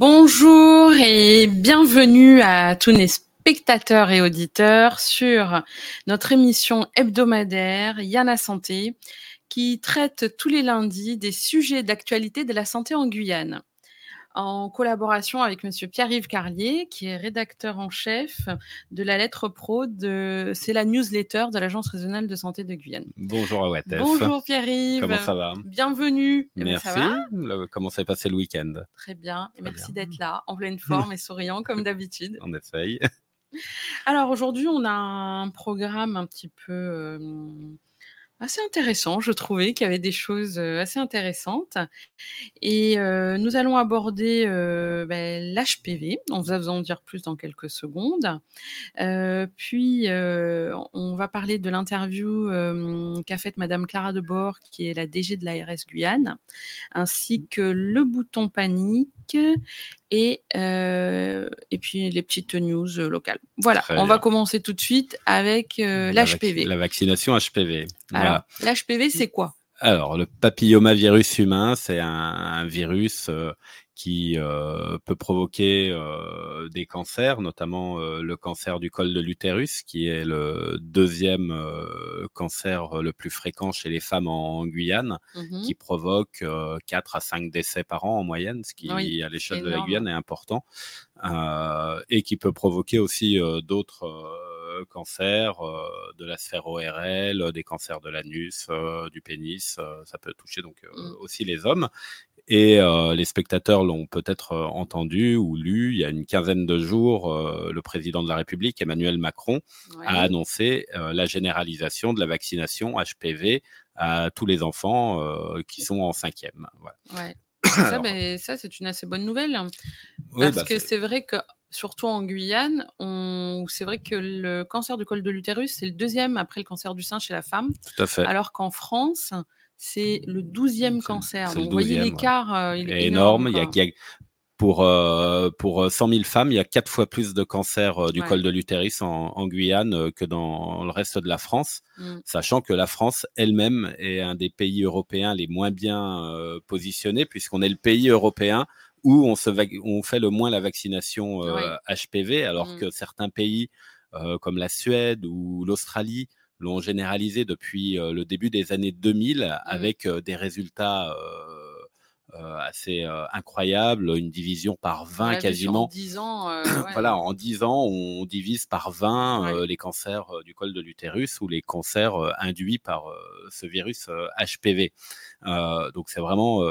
Bonjour et bienvenue à tous les spectateurs et auditeurs sur notre émission hebdomadaire Yana Santé qui traite tous les lundis des sujets d'actualité de la santé en Guyane en collaboration avec Monsieur Pierre-Yves Carlier, qui est rédacteur en chef de la lettre pro de, c'est la newsletter de l'Agence régionale de santé de Guyane. Bonjour Awatef. Bonjour Pierre-Yves. Comment ça va? Bienvenue. Eh ben, merci. comment s'est passé le week-end? Très bien. Et merci d'être là, en pleine forme et souriant comme d'habitude. On essaye. Alors aujourd'hui, on a un programme un petit peu euh, assez intéressant. Je trouvais qu'il y avait des choses assez intéressantes. Et nous allons aborder ben, l'HPV. On va vous en dire plus dans quelques secondes. puis, on va parler de l'interview qu'a faite Madame Clara Debord, qui est la DG de l'ARS Guyane, ainsi que le bouton panique et, et puis les petites news locales. Voilà, on va commencer tout de suite avec l'HPV. La, vaccination HPV. Alors, l'HPV, c'est quoi? Alors, le papillomavirus humain, c'est un, virus qui euh, peut provoquer euh, des cancers, notamment euh, le cancer du col de l'utérus, qui est le deuxième cancer le plus fréquent chez les femmes en, Guyane, mmh qui provoque 4 à 5 décès par an en moyenne, ce qui à l'échelle de la Guyane est important, et qui peut provoquer aussi d'autres cancers de la sphère ORL, des cancers de l'anus, du pénis, ça peut toucher donc mmh. aussi les hommes. Et euh, les spectateurs l'ont peut-être euh, entendu ou lu. Il y a une quinzaine de jours, euh, le président de la République, Emmanuel Macron, a annoncé la généralisation de la vaccination HPV à tous les enfants qui sont en cinquième. Ouais. ça, ben, ça c'est une assez bonne nouvelle. Hein. parce bah, que c'est vrai que surtout en Guyane, on... c'est vrai que le cancer du col de l'utérus, c'est le deuxième après le cancer du sein chez la femme. Tout à fait. Alors qu'en France, c'est le douzième cancer. Donc, vous voyez l'écart, euh, il est énorme. Il y a, pour, euh, pour 100 000 femmes, il y a quatre fois plus de cancers euh, du col de l'utérus en, Guyane que dans le reste de la France, mmh. sachant que la France elle-même est un des pays européens les moins bien positionnés, puisqu'on est le pays européen où on, se on fait le moins la vaccination HPV, alors mmh. que certains pays comme la Suède ou l'Australie l'ont généralisé depuis le début des années 2000 mmh. avec des résultats assez incroyables, une division par 20 quasiment. En 10 ans, voilà, en 10 ans, on divise par 20 les cancers du col de l'utérus ou les cancers induits par ce virus HPV. donc c'est vraiment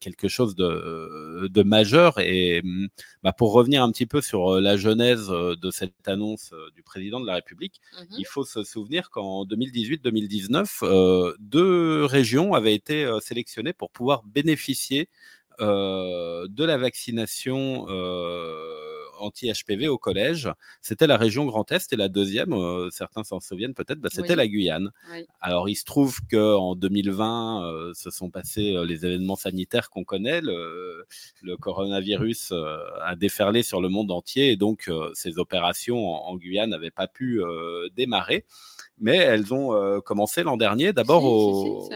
quelque chose de, de majeur. Et mmh, bah, pour revenir un petit peu sur la genèse de cette annonce du président de la République, mmh il faut se souvenir qu'en 2018-2019, deux régions avaient été sélectionnées pour pouvoir bénéficier de la vaccination anti-HPV au collège. C'était la région Grand Est et la deuxième, euh, certains s'en souviennent peut-être, bah, c'était la Guyane. Alors il se trouve qu'en 2020, euh, se sont passés euh, les événements sanitaires qu'on connaît. Le, coronavirus a déferlé sur le monde entier et donc ces opérations en, Guyane n'avaient pas pu démarrer mais elles ont commencé l'an dernier. D'abord, au...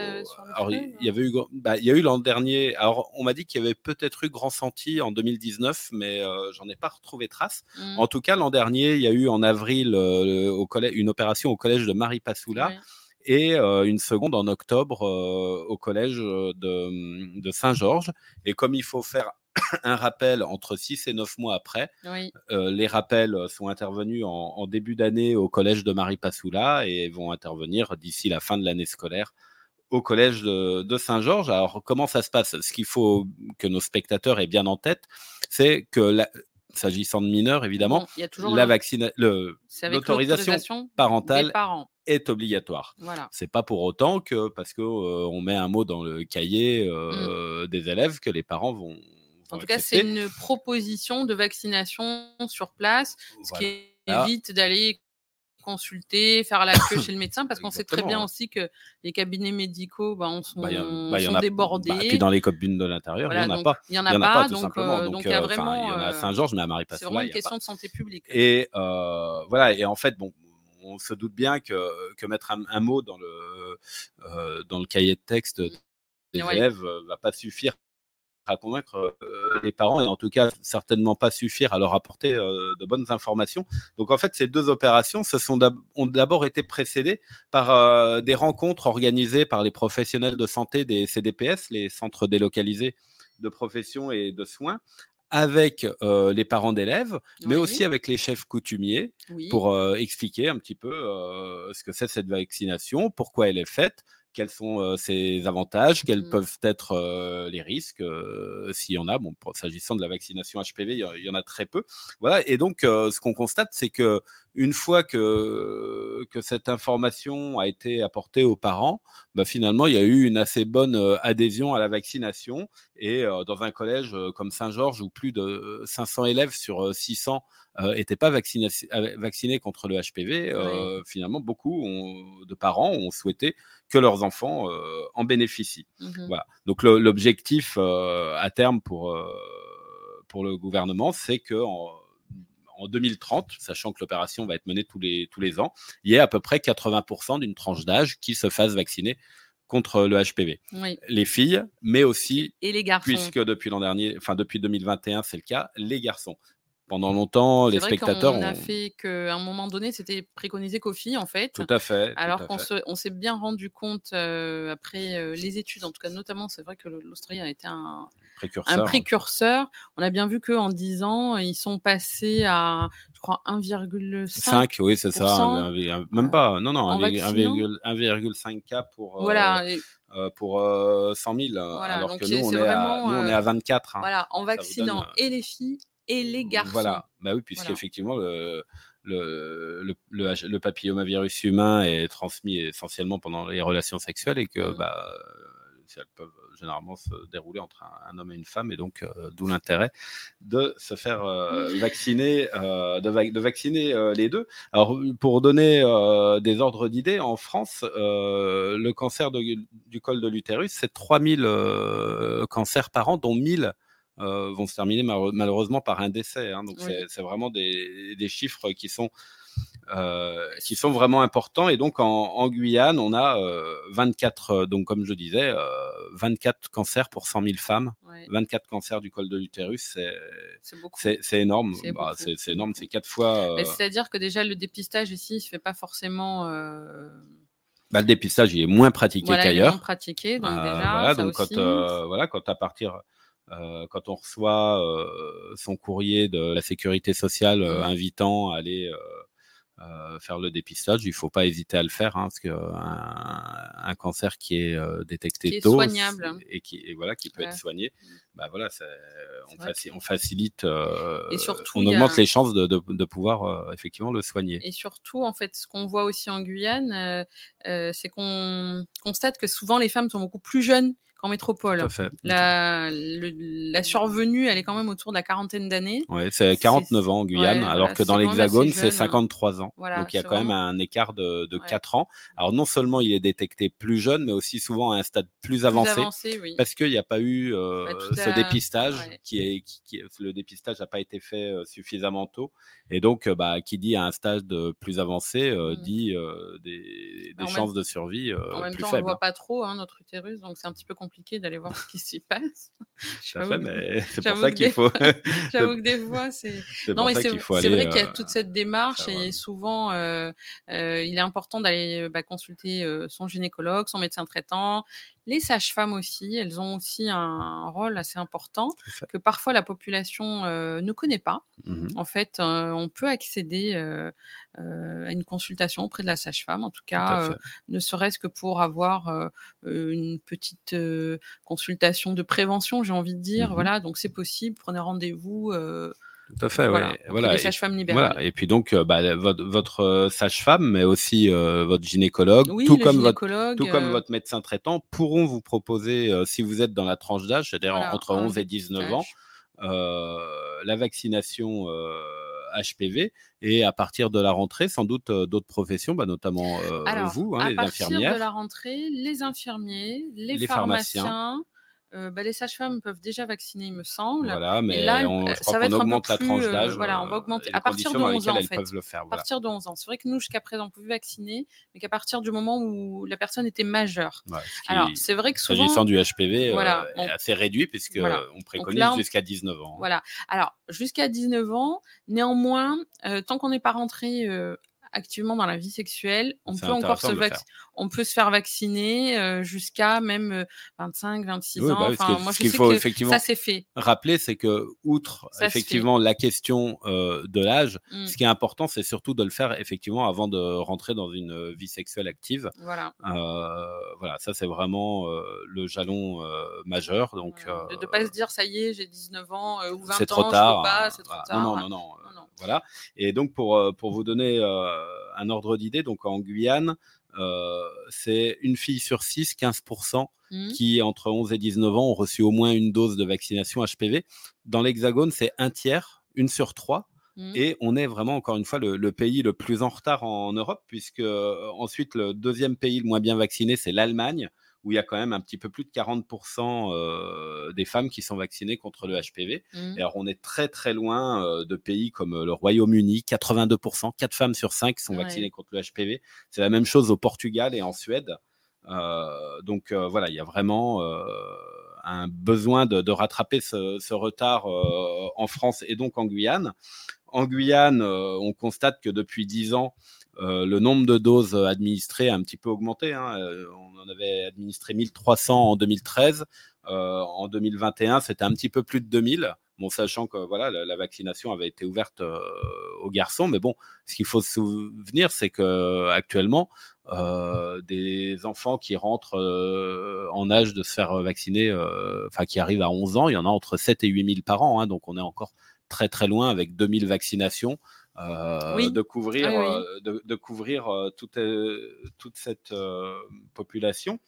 il y avait eu, bah, il y a eu l'an dernier. Alors, on m'a dit qu'il y avait peut-être eu Grand Senti en 2019, mais j'en ai pas retrouvé trace. Mmh. En tout cas, l'an dernier, il y a eu en avril au collège, une opération au collège de Marie Passoula. Et une seconde en octobre au collège de, de Saint-Georges. Et comme il faut faire un rappel entre 6 et 9 mois après. Euh, les rappels sont intervenus en, début d'année au collège de Marie Passoula et vont intervenir d'ici la fin de l'année scolaire au collège de, Saint-Georges. Alors, comment ça se passe? Ce qu'il faut que nos spectateurs aient bien en tête, c'est que s'agissant de mineurs, évidemment, la l'autorisation parentale est obligatoire. Voilà. C'est pas pour autant que parce que euh, on met un mot dans le cahier euh, mmh. des élèves que les parents vont en tout cas, c'est une proposition de vaccination sur place, ce qui évite d'aller consulter, faire la queue chez le médecin, parce qu'on sait très bien aussi que les cabinets médicaux bah, sont, bah, bah, débordés. et puis dans les communes de l'intérieur, il n'y en a pas. Il n'y en a, pas, donc, euh, donc, il y a vraiment. il y en a à Saint-Georges, mais à Marie C'est vraiment une question de santé publique. Et euh, voilà, et en fait, bon, on se doute bien que, que mettre un, mot dans le, euh, dans le cahier de texte des élèves ne va pas suffire à convaincre les parents et en tout cas certainement pas suffire à leur apporter de bonnes informations. Donc en fait, ces deux opérations se sont ont d'abord été précédées par des rencontres organisées par les professionnels de santé des CDPS, les centres délocalisés de profession et de soins, avec les parents d'élèves, mais aussi avec les chefs coutumiers pour expliquer un petit peu ce que c'est cette vaccination, pourquoi elle est faite, quels sont ses avantages, quels mmh. peuvent être les risques, s'il y en a? Bon, s'agissant de la vaccination HPV, il y, en a très peu. Voilà. Et donc, ce qu'on constate, c'est que une fois que, que cette information a été apportée aux parents, bah, finalement, il y a eu une assez bonne adhésion à la vaccination. Et dans un collège comme Saint-Georges, où plus de 500 élèves sur 600 n'étaient pas vaccinés, vaccinés, contre le HPV, finalement, beaucoup de parents ont souhaité que leurs enfants en bénéficient. Mmh voilà. Donc l'objectif à terme pour, pour le gouvernement, c'est que en 2030, sachant que l'opération va être menée tous les, tous les ans, il y a à peu près 80% d'une tranche d'âge qui se fasse vacciner contre le HPV. Les filles, mais aussi, et les garçons. puisque depuis l'an dernier, enfin depuis 2021, c'est le cas, les garçons pendant longtemps, les spectateurs. On a fait qu'à un moment donné, c'était préconisé qu'aux filles, en fait. Tout à fait. Alors qu'on s'est bien rendu compte euh, après euh, les études, en tout cas, notamment, c'est vrai que l'Australie a été un précurseur. un précurseur. On a bien vu qu'en 10 ans, ils sont passés à, je crois, 1,5. oui, c'est ça. même pas. Non, non, 1,5 cas pour. Euh, voilà. pour 100 000, alors que nous on, est à, nous, on est à 24. Hein. Voilà, en vaccinant et les filles et les garçons. Voilà, bah oui, puisqu'effectivement, le, le, le, le, papillomavirus humain est transmis essentiellement pendant les relations sexuelles et que mmh. bah, elles peuvent généralement se dérouler entre un, homme et une femme, et donc euh, d'où l'intérêt de se faire euh, vacciner, euh, de, vacciner les deux. Alors, pour donner des ordres d'idées, en France, le cancer du col de l'utérus, c'est 3000 cancers par an, dont 1000 euh, vont se terminer malheureusement par un décès. Hein. donc c'est vraiment des, chiffres qui sont euh, qui sont vraiment importants. Et donc en, Guyane, on a 24, euh, donc comme je disais, 24 cancers pour 100 000 femmes, 24 cancers du col de l'utérus, c'est énorme. Bah, c'est énorme, c'est quatre fois. C'est-à-dire que déjà le dépistage ici, il se fait pas forcément. Bah, le dépistage, il est moins pratiqué qu'ailleurs. Moins pratiqué, donc déjà. Voilà, donc quand, voilà, quand à partir quand on reçoit euh, son courrier de la sécurité sociale euh, invitant à aller faire le dépistage, il ne faut pas hésiter à le faire, hein, parce qu'un un cancer qui est détecté tôt et qui et voilà qui peut être soigné, bah voilà, on, facilite, et surtout, on augmente les chances de, de, pouvoir effectivement le soigner. Et surtout, en fait, ce qu'on voit aussi en Guyane, c'est qu'on constate que souvent les femmes sont beaucoup plus jeunes en métropole. La, la, survenue, elle est quand même autour de la quarantaine d'années. Oui, c'est 49 ans en Guyane, alors que dans l'Hexagone, c'est 53 ans. Donc il y a quand même un écart de, de 4 ans. Alors non seulement il est détecté plus jeune, mais aussi souvent à un stade plus, avancé, parce qu'il n'y a pas eu euh, bah, ce dépistage, qui est, qui, le dépistage n'a pas été fait euh, suffisamment tôt. Et donc, euh, bah, qui dit à un stade plus avancé, mmh. dit des, des chances de survie en même temps, On ne voit pas trop hein, notre utérus, donc c'est un petit peu compliqué compliqué d'aller voir ce qui s'y passe. c'est pour ça qu'il faut. J'avoue que des fois, c'est. Non, mais c'est vrai qu'il y a euh, toute cette démarche et souvent, euh, euh, il est important d'aller bah, consulter son gynécologue, son médecin traitant, les sages-femmes aussi, elles ont aussi un rôle assez important que parfois la population ne connaît pas. Mmh en fait, on peut accéder à une consultation auprès de la sage-femme, en tout cas, ne serait-ce que pour avoir une petite consultation de prévention, j'ai envie de dire. Mmh voilà, donc c'est possible. Prenez rendez-vous. Tout à fait, voilà. voilà. Les sages-femmes libérales. Et puis donc, euh, bah, votre, euh, sage-femme, mais aussi euh, votre gynécologue, tout, comme votre, tout comme votre médecin traitant, pourront vous proposer, si vous êtes dans la tranche d'âge, c'est-à-dire entre 11 et 19 ans, la vaccination HPV. Et à partir de la rentrée, sans doute d'autres professions, bah, notamment vous, hein, les infirmières. À partir de la rentrée, les infirmiers, les, pharmaciens bah, les sages-femmes peuvent déjà vacciner, il me semble. Voilà, mais là, on, je crois qu'on augmente la tranche d'âge. voilà, on va augmenter à partir de 11 ans, en fait. À partir de 11 ans. C'est vrai que nous, jusqu'à présent, on pouvait vacciner, mais qu'à partir du moment où la personne était majeure. Alors, c'est vrai que souvent. S'agissant du HPV, voilà, est assez réduit, puisque on préconise jusqu'à 19 ans. Hein. Voilà. Alors, jusqu'à 19 ans, néanmoins, tant qu'on n'est pas rentré actuellement dans la vie sexuelle, on peut encore se on peut se faire vacciner euh, jusqu'à même 25, euh, 26 ans. Bah enfin, moi, je qu'il faut que effectivement ça c'est fait. Rappeler, c'est que outre effectivement la question euh, de l'âge, mmh. ce qui est important, c'est surtout de le faire effectivement avant de rentrer dans une vie sexuelle active. Voilà. voilà, ça c'est vraiment le jalon majeur. Donc, de ne pas se dire ça y est, j'ai 19 ans ou 20 ans, c'est trop tard. Pas, c'est trop tard. Non, non, non, non. Voilà. Et donc, pour, pour vous donner un ordre d'idée, donc en Guyane, c'est une fille sur 6, 15%, mmh. qui, entre 11 et 19 ans, ont reçu au moins une dose de vaccination HPV. Dans l'Hexagone, c'est un tiers, une sur trois. Mmh. Et on est vraiment, encore une fois, le, pays le plus en retard en Europe, puisque ensuite, le deuxième pays le moins bien vacciné, c'est l'Allemagne, où il y a quand même un petit peu plus de 40% euh, des femmes qui sont vaccinées contre le HPV. Mmh. alors, on est très très loin euh, de pays comme euh, le Royaume-Uni, 82%, 4 femmes sur 5 sont vaccinées contre le HPV. C'est la même chose au Portugal et en Suède. donc voilà, il y a vraiment un besoin de, rattraper ce, ce retard en France et donc en Guyane. En Guyane, on constate que depuis 10 ans, euh, le nombre de doses administrées a un petit peu augmenté. Hein. Euh, on en avait administré 1300 en 2013. Euh, en 2021, c'était un petit peu plus de 2000. Bon, sachant que voilà, la, vaccination avait été ouverte aux garçons, mais bon, ce qu'il faut se souvenir, c'est que actuellement, des enfants qui rentrent en âge de se faire vacciner, enfin qui arrivent à 11 ans, il y en a entre 7 et 8 000 par an, hein. donc on est encore très très loin avec 2000 vaccinations. Euh, de couvrir, ah euh, de, couvrir euh, toute, toute cette population.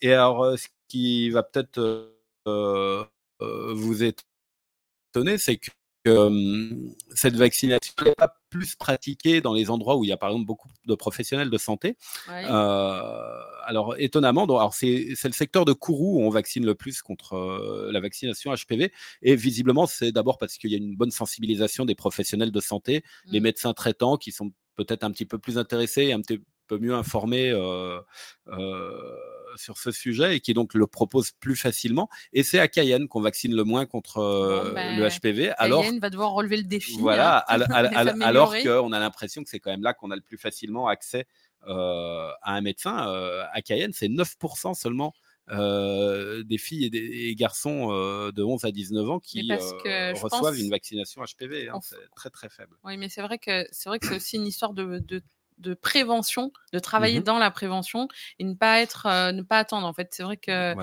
Et alors, ce qui va peut-être vous étonner, c'est que cette vaccination n'est pas plus pratiquée dans les endroits où il y a par exemple beaucoup de professionnels de santé. alors étonnamment, alors c'est, le secteur de Kourou où on vaccine le plus contre la vaccination HPV. Et visiblement, c'est d'abord parce qu'il y a une bonne sensibilisation des professionnels de santé, les mmh. médecins traitants qui sont peut-être un petit peu plus intéressés, un petit peu mieux informés sur ce sujet et qui donc le propose plus facilement. Et c'est à Cayenne qu'on vaccine le moins contre euh, ben, le HPV. Alors, Cayenne va devoir relever le défi. Voilà, hein, alors qu'on a l'impression que c'est quand même là qu'on a le plus facilement accès euh, à un médecin. Euh, à Cayenne, c'est 9% seulement. des filles et des garçons de 11 à 19 ans qui reçoivent une vaccination HPV. Hein, c'est très très faible. Oui, mais c'est vrai que c'est vrai que c'est aussi une histoire de, de de prévention, de travailler mmh dans la prévention et ne pas être, euh, ne pas attendre. En fait, c'est vrai que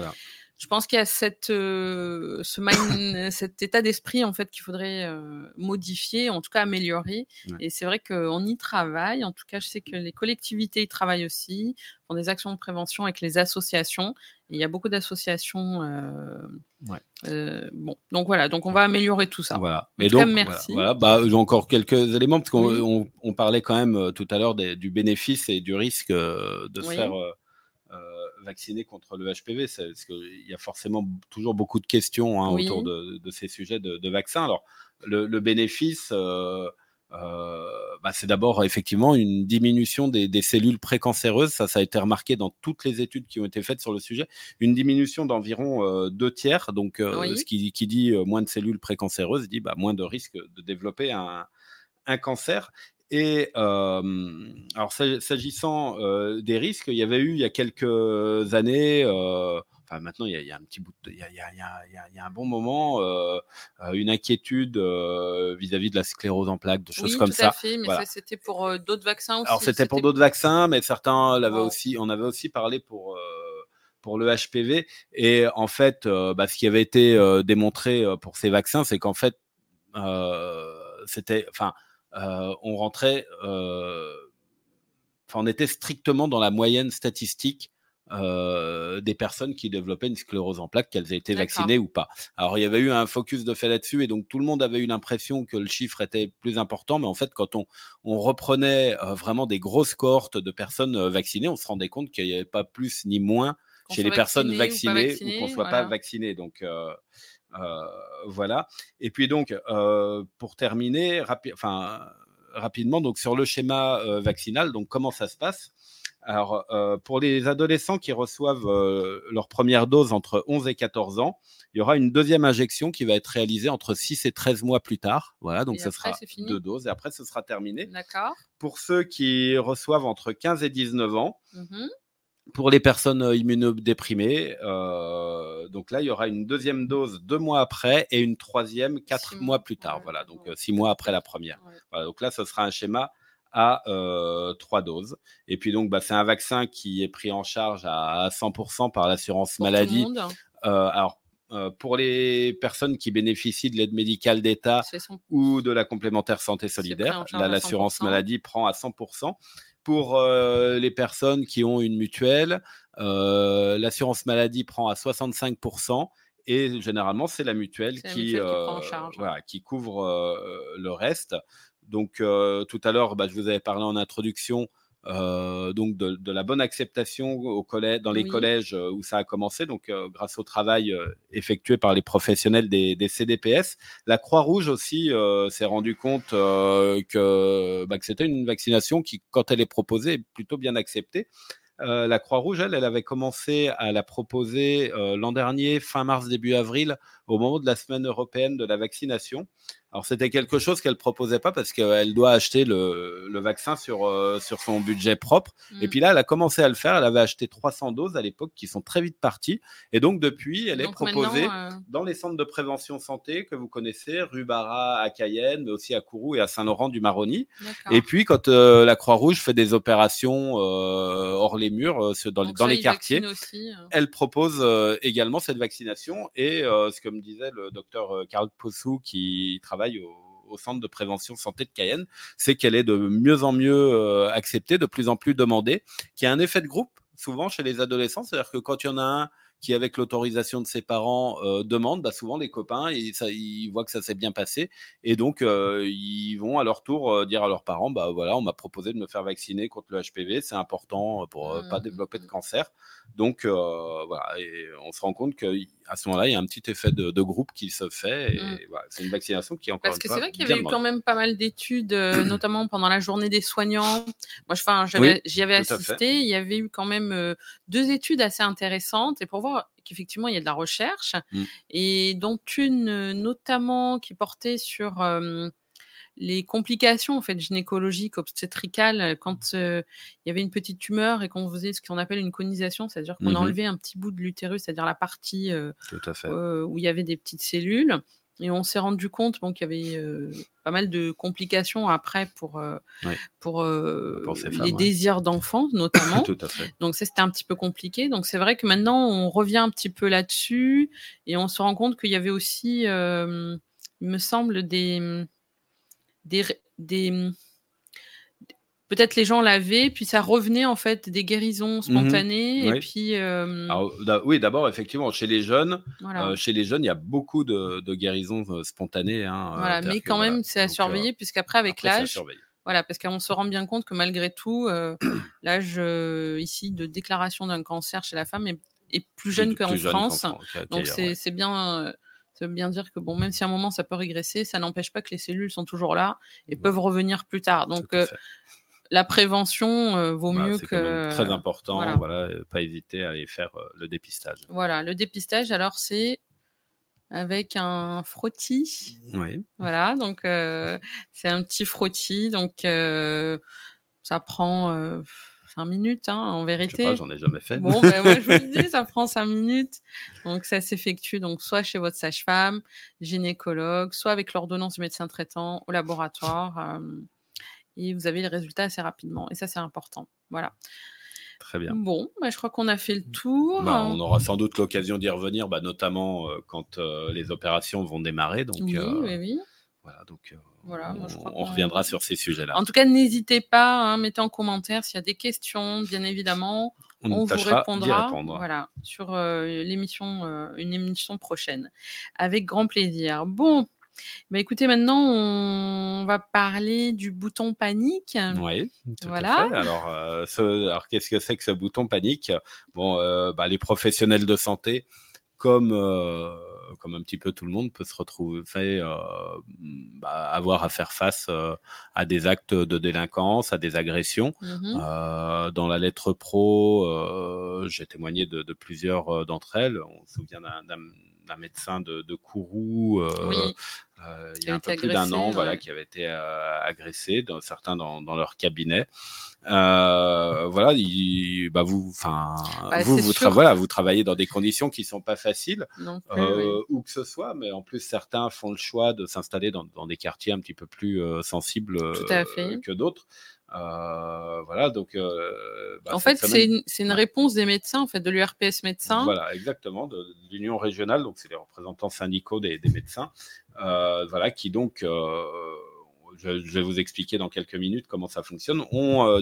je pense qu'il y a cette, euh, ce cet état d'esprit en fait qu'il faudrait euh, modifier, en tout cas améliorer. Et c'est vrai qu'on y travaille. En tout cas, je sais que les collectivités y travaillent aussi, font des actions de prévention avec les associations. il y a beaucoup d'associations. Euh, bon, donc voilà, donc on va améliorer tout ça. Voilà. Mais donc, merci. Voilà, bah, j'ai encore quelques éléments parce qu'on on, parlait quand même tout à l'heure du bénéfice et du risque de se faire vacciner contre le HPV Parce qu'il y a forcément toujours beaucoup de questions hein, autour de, ces sujets de, vaccins. Alors, le, bénéfice, euh, euh, bah, c'est d'abord effectivement une diminution des, cellules précancéreuses. Ça, ça a été remarqué dans toutes les études qui ont été faites sur le sujet. Une diminution d'environ euh, deux tiers. Donc, ce qui, dit moins de cellules précancéreuses dit bah, moins de risque de développer un, un cancer. Et alors s'agissant des risques, il y avait eu il y a quelques années, enfin maintenant il y, a, un petit bout, il, y a, un bon moment, une inquiétude vis-à-vis de la sclérose en plaques, de choses comme ça. Fait, mais ça c'était pour d'autres vaccins aussi. Alors c'était pour d'autres vaccins, mais certains l'avaient aussi, on avait aussi parlé pour pour le HPV. Et en fait, bah, ce qui avait été démontré pour ces vaccins, c'est qu'en fait, c'était, enfin, euh, on rentrait, euh, enfin, on était strictement dans la moyenne statistique euh, des personnes qui développaient une sclérose en plaques, qu'elles aient été vaccinées ou pas. Alors il y avait eu un focus de fait là-dessus et donc tout le monde avait eu l'impression que le chiffre était plus important, mais en fait quand on, on reprenait vraiment des grosses cohortes de personnes vaccinées, on se rendait compte qu'il n'y avait pas plus ni moins chez les personnes vaccinées ou, qu'on ne soit pas vacciné. Donc, voilà. Et puis donc, pour terminer, enfin, rapidement, donc sur le schéma vaccinal, donc comment ça se passe? Alors, euh, pour les adolescents qui reçoivent euh, leur première dose entre 11 et 14 ans, il y aura une deuxième injection qui va être réalisée entre 6 et 13 mois plus tard. Voilà, donc ce sera deux doses et après ce sera terminé. D'accord. Pour ceux qui reçoivent entre 15 et 19 ans, mmh pour les personnes euh, immunodéprimées, donc là, il y aura une deuxième dose deux mois après et une troisième quatre mois, plus tard. voilà, donc six mois après la première. donc là, ce sera un schéma à euh, trois doses. Et puis donc, bah, c'est un vaccin qui est pris en charge à 100% par l'assurance maladie. Euh, alors, euh, pour les personnes qui bénéficient de l'aide médicale d'État ou de la complémentaire santé solidaire, l'assurance maladie prend à 100%. Pour les personnes qui ont une mutuelle, l'assurance maladie prend à 65%. Et généralement, c'est la mutuelle, qui, qui, voilà, qui, couvre le reste. Donc, euh, tout à l'heure, bah, je vous avais parlé en introduction euh, donc de, la bonne acceptation au collège, dans les collèges euh, où ça a commencé, donc grâce au travail effectué par les professionnels des, CDPS. La Croix-Rouge aussi s'est rendu compte que, bah, que c'était une vaccination qui, quand elle est proposée, est plutôt bien acceptée. la Croix-Rouge, elle, elle avait commencé à la proposer l'an dernier, fin mars, début avril, au moment de la semaine européenne de la vaccination. Alors c'était quelque chose qu'elle proposait pas parce qu'elle doit acheter le, le vaccin sur, euh, sur son budget propre. Et mm. puis là, elle a commencé à le faire. Elle avait acheté 300 doses à l'époque qui sont très vite parties. Et donc depuis, elle est proposée euh, dans les centres de prévention santé que vous connaissez, rue Barra à Cayenne, mais aussi à Kourou et à Saint-Laurent du Maroni. Et puis quand euh, la Croix-Rouge fait des opérations hors les murs, dans, dans les quartiers, elle propose également cette vaccination. Et ce que me disait le docteur Karl Possou qui travaille au, centre de prévention santé de Cayenne, c'est qu'elle est de mieux en mieux euh, acceptée, de plus en plus demandée, qu'il y a un effet de groupe souvent chez les adolescents, c'est-à-dire que quand il y en a un qui, avec l'autorisation de ses parents, euh, demande, bah, souvent les copains, ils, ça, ils voient que ça s'est bien passé, et donc euh, ils vont à leur tour euh, dire à leurs parents, bah voilà, on m'a proposé de me faire vacciner contre le HPV, c'est important pour ne pas mmh, développer de mmh. cancer. Donc voilà, et on se rend compte qu'à ce moment-là, il y a un petit effet de, groupe qui se fait, et mmh. voilà, c'est une vaccination qui est encore Parce que c'est vrai qu'il y avait eu quand même pas mal d'études, notamment pendant la journée des soignants. Moi, j'y avais assisté, il y avait eu quand même deux études assez intéressantes, et pour qu'effectivement, il y a de la recherche, mmh. et dont une notamment qui portait sur les complications en fait gynécologiques obstétricales quand il y avait une petite tumeur et qu'on faisait ce qu'on appelle une conisation, c'est-à-dire qu'on mmh enlevait un petit bout de l'utérus, c'est-à-dire la partie où il y avait des petites cellules. Et on s'est rendu compte bon, qu'il y avait euh, pas mal de complications après pour, euh, pour, euh, les désirs d'enfants, notamment. Donc, ça, c'était un petit peu compliqué. Donc, c'est vrai que maintenant, on revient un petit peu là-dessus et on se rend compte qu'il y avait aussi, il me semble, des, des, des peut-être les gens l'avaient, puis ça revenait en fait des guérisons mmh spontanées. Et puis, oui, d'abord effectivement chez les jeunes, chez les jeunes, il y a beaucoup de, guérisons spontanées. Hein, voilà, mais quand même, c'est à surveiller puisqu'après avec l'âge. Voilà, parce qu'on se rend bien compte que malgré tout, l'âge ici de déclaration d'un cancer chez la femme est, plus jeune qu'en France. Donc c'est bien. Ça veut bien dire que bon, même si à un moment ça peut régresser, ça n'empêche pas que les cellules sont toujours là et peuvent revenir plus tard. Donc la prévention euh, vaut mieux que. Très important, voilà. pas hésiter à aller faire euh, le dépistage. Voilà, le dépistage, alors c'est avec un frottis. Oui. Voilà, donc euh, c'est un petit frottis, donc ça prend. 5 minutes, hein, en vérité. Je j'en ai jamais fait. Bon, ben moi, je vous le dis, ça prend 5 minutes. Donc, ça s'effectue donc soit chez votre sage-femme, gynécologue, soit avec l'ordonnance du médecin traitant au laboratoire et vous avez les résultats assez rapidement. Et ça, c'est important. Voilà. Très bien. Bon, bah, je crois qu'on a fait le tour. Bah, on aura sans doute l'occasion d'y revenir, bah, notamment euh, quand euh, les opérations vont démarrer. Donc, oui, euh, oui, oui. Voilà, donc voilà, on, reviendra sur ces sujets-là. En tout cas, n'hésitez pas, hein, mettez en commentaire s'il y a des questions, bien évidemment. On, vous répondra voilà, sur l'émission, une émission prochaine. Avec grand plaisir. Bon, Bah, écoutez, maintenant, on va parler du bouton panique. Oui, tout Voilà. à fait. Alors, euh, ce- alors qu'est-ce que c'est que ce bouton panique? Bon, euh, bah, les professionnels de santé, comme euh, comme un petit peu tout le monde, peut se retrouver bah, avoir à faire face à des actes de délinquance, à des agressions. Mhm. Euh, dans la lettre pro, j'ai témoigné de, de plusieurs d'entre elles. On se souvient d'un- d'un médecin de, de Kourou, euh, Oui. euh, il y a un peu plus d'un an, voilà, qui avait été euh, agressé, dans, certains dans, dans leur cabinet. Euh, voilà, il, bah vous, enfin, Bah, vous, tra- voilà, vous travaillez dans des conditions qui sont pas faciles, Non plus, oui. où que ce soit, mais en plus certains font le choix de s'installer dans, dans des quartiers un petit peu plus sensibles que d'autres. Euh, voilà, donc. euh, bah, en fait, semaine- c'est une, réponse des médecins, en fait, de l'URPS médecins. voilà, exactement, de, de l'Union régionale, donc c'est les représentants syndicaux des, des médecins, euh, voilà, qui donc, euh, je, je vais vous expliquer dans quelques minutes comment ça fonctionne, on euh,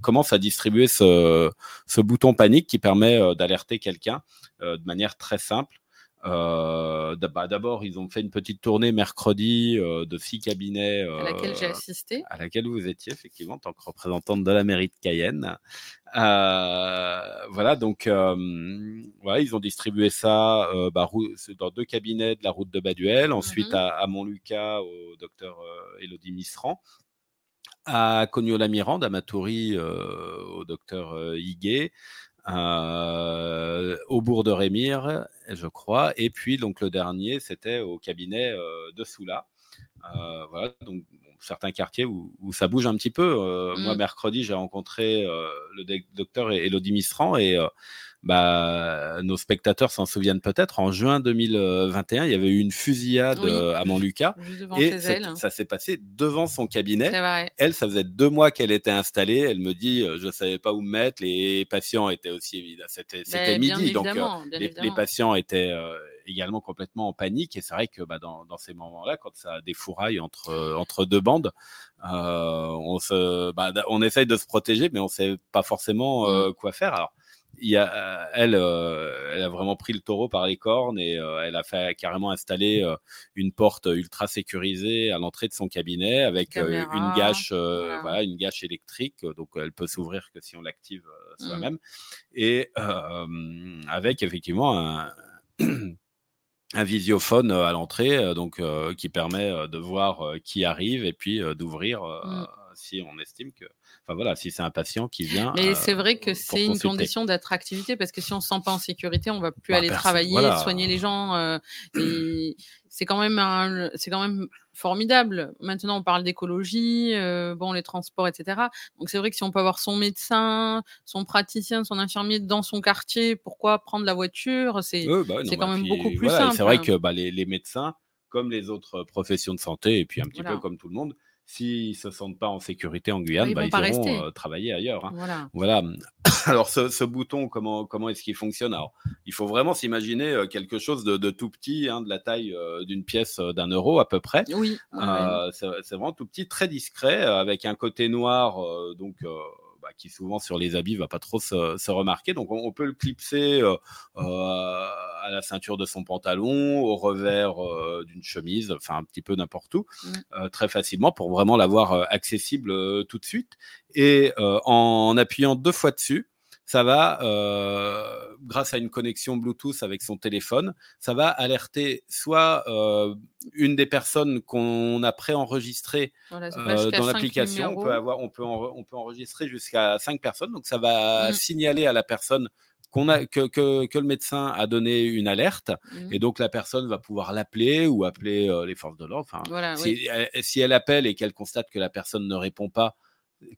commence à distribuer ce, ce bouton panique qui permet d'alerter quelqu'un euh, de manière très simple. Euh, bah, D'abord, ils ont fait une petite tournée mercredi euh, de six cabinets à laquelle j'ai euh, assisté. à laquelle vous étiez effectivement en tant que représentante de la mairie de Cayenne. Voilà, donc ils ont distribué ça bah, dans deux cabinets de la route de Baduel, ensuite Mhm. à, à Montlucas au docteur Elodie Misran, à Cognola-Mirande, à Matoury euh, au docteur euh, Higuet, euh, au bourg de Rémire, je crois, et puis donc le dernier, c'était au cabinet euh, de Soula. Euh, voilà, donc bon, certains quartiers où, où ça bouge un petit peu. Euh, Mm. Moi, mercredi, j'ai rencontré euh, le doc- docteur Elodie Misran et euh, bah, nos spectateurs s'en souviennent peut-être. En juin 2021, il y avait eu une fusillade Oui. euh, à Montlucas et ça s'est passé devant son cabinet. Elle, ça faisait deux mois qu'elle était installée. Elle me dit, euh, je savais pas où me mettre. Les patients étaient aussi évidemment. C'était c'était midi, donc euh, les, patients étaient euh, également complètement en panique. Et c'est vrai que bah, dans, dans ces moments-là, quand ça défouraille entre, euh, entre deux bandes, on, se, bah, on essaye de se protéger, mais on sait pas forcément euh, quoi faire. Alors, il y a, euh, elle, euh, elle a vraiment pris le taureau par les cornes et euh, elle a fait carrément installer euh, une porte ultra sécurisée à l'entrée de son cabinet avec Caméra, une gâche, voilà. voilà, une gâche électrique, donc elle peut s'ouvrir que si on l'active euh, Mm. soi-même, et avec effectivement un, un visiophone à l'entrée, donc qui permet de voir qui arrive et puis d'ouvrir euh, Mm. Si on estime que, enfin voilà, si c'est un patient qui vient. Mais euh, c'est vrai que c'est une consulter. condition d'attractivité parce que si on se sent pas en sécurité, on va plus Bah, aller travailler, voilà. soigner les gens. euh, c'est quand même un- c'est quand même formidable. Maintenant, on parle d'écologie, euh, bon les transports, etc. Donc c'est vrai que si on peut avoir son médecin, son praticien, son infirmier dans son quartier, pourquoi prendre la voiture? C'est bah c'est quand bah, même puis beaucoup plus voilà, simple. C'est vrai que bah, les, les médecins, comme les autres professions de santé, et puis un petit Voilà. peu comme tout le monde, s'ils se sentent pas en sécurité en Guyane, ils bah, vont ils iront euh, travailler ailleurs. hein. Voilà. Voilà. Alors ce, ce bouton, comment, comment est-ce qu'il fonctionne? Alors, il faut vraiment s'imaginer euh, quelque chose de, de tout petit, hein, de la taille euh, d'une pièce euh, d'un euro à peu près. Oui. ouais, ouais. C'est c'est vraiment tout petit, très discret, avec un côté noir, euh, donc euh, bah, qui souvent sur les habits va pas trop se, se remarquer. Donc on, on peut le clipser euh, euh, à la ceinture de son pantalon, au revers euh, d'une chemise, enfin un petit peu n'importe où, Mm. euh, très facilement pour vraiment l'avoir accessible tout de suite. Et euh, en appuyant deux fois dessus, ça va, euh, grâce à une connexion Bluetooth avec son téléphone, ça va alerter soit euh, une des personnes qu'on a préenregistrées euh, dans cinq l'application. On peut avoir, on peut, en- on peut enregistrer jusqu'à cinq personnes. Donc ça va Mm. signaler à la personne qu'on a que, que, que le médecin a donné une alerte Mhm. et donc la personne va pouvoir l'appeler ou appeler euh, les forces de l'ordre. Enfin, Voilà, si, oui. elle, si elle appelle et qu'elle constate que la personne ne répond pas,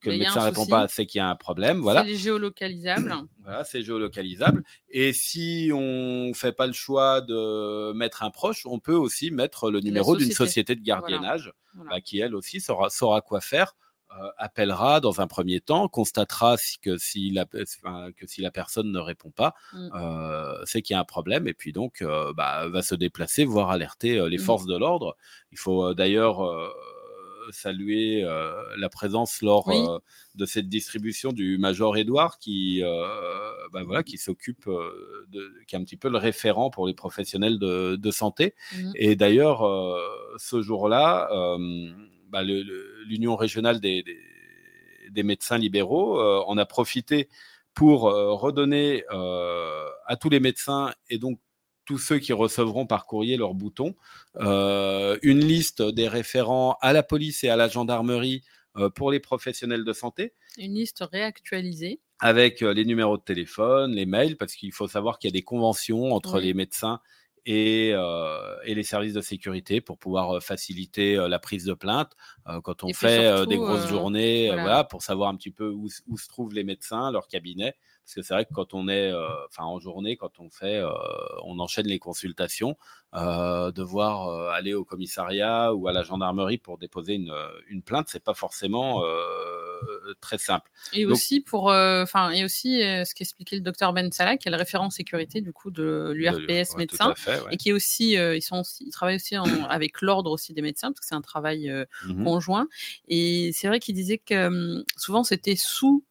que Mais le médecin répond souci. pas, c'est qu'il y a un problème. Voilà. C'est géolocalisable. Voilà, c'est géolocalisable. Et si on fait pas le choix de mettre un proche, on peut aussi mettre le numéro d'une société. de gardiennage Voilà. bah, qui, elle aussi, saura, saura quoi faire. euh, appellera dans un premier temps, constatera si, que, si la, enfin, que si la personne ne répond pas, Mm. euh, c'est qu'il y a un problème et puis donc euh, bah, va se déplacer, voire alerter les Mm. forces de l'ordre. Il faut d'ailleurs saluer la présence lors de cette distribution du Major Edouard qui, bah, voilà, qui s'occupe, de, qui est un petit peu le référent pour les professionnels de, santé. Mmh. Et d'ailleurs, ce jour-là, bah, l'Union régionale des, des, médecins libéraux en a profité pour redonner à tous les médecins et donc tous ceux qui recevront par courrier leur bouton, euh, une liste des référents à la police et à la gendarmerie euh, pour les professionnels de santé. Une liste réactualisée. Avec euh, les numéros de téléphone, les mails, parce qu'il faut savoir qu'il y a des conventions entre les médecins et, et, les services de sécurité pour pouvoir faciliter la prise de plainte quand on fait des grosses journées, voilà. pour savoir un petit peu où, où, se trouvent les médecins, leur cabinet. Parce que c'est vrai que quand on est, euh, enfin en journée, quand on fait, euh, on enchaîne les consultations, euh, devoir aller au commissariat ou à la gendarmerie pour déposer une, une plainte, c'est pas forcément très simple. Et aussi pour, enfin et aussi ce qu'expliquait le docteur Ben Salah, qui est le référent sécurité du coup de l'URPS médecin, et qui est aussi, ils sont, ils travaillent aussi avec l'ordre aussi des médecins parce que c'est un travail mmh conjoint. Et c'est vrai qu'il disait que hum, souvent c'était sous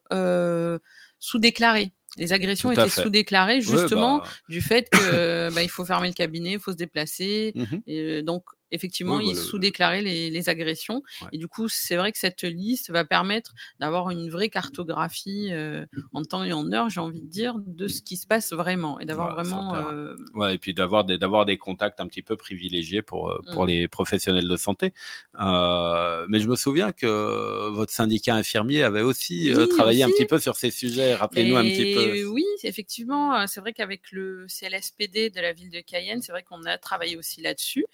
sous-déclaré. Les agressions étaient sous-déclarées justement bah. du fait que bah, il faut fermer le cabinet, il faut se déplacer. Mmh et donc effectivement, ils sous-déclaraient les, agressions. Et du coup, c'est vrai que cette liste va permettre d'avoir une vraie cartographie euh, en temps et en heure, j'ai envie de dire, de ce qui se passe vraiment et d'avoir vraiment. Euh, ouais, et puis d'avoir des, d'avoir des contacts un petit peu privilégiés pour, euh, pour mmh. les professionnels de santé. mais je me souviens que votre syndicat infirmier avait aussi travaillé un petit peu sur ces sujets. Rappelez-nous un petit peu. Oui, effectivement, c'est vrai qu'avec le CLSPD de la ville de Cayenne, c'est vrai qu'on a travaillé aussi là-dessus.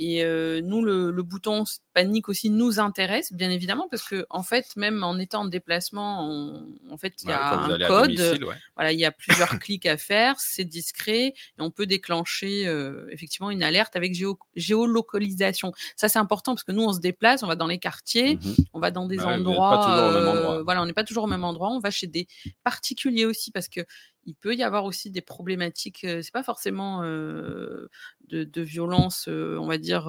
Et nous, le, bouton panique aussi nous intéresse, bien évidemment, parce que en fait, même en étant en déplacement, en fait, il y a un code. Voilà, il y a plusieurs clics à faire, c'est discret, et on peut déclencher effectivement une alerte avec géolocalisation. Ça, c'est important parce que nous, on se déplace, on va dans les quartiers, mmh on va dans des endroits. Voilà, on n'est pas toujours au même endroit. On va chez des particuliers aussi parce que il peut y avoir aussi des problématiques. c'est pas forcément de, de, violence, on va dire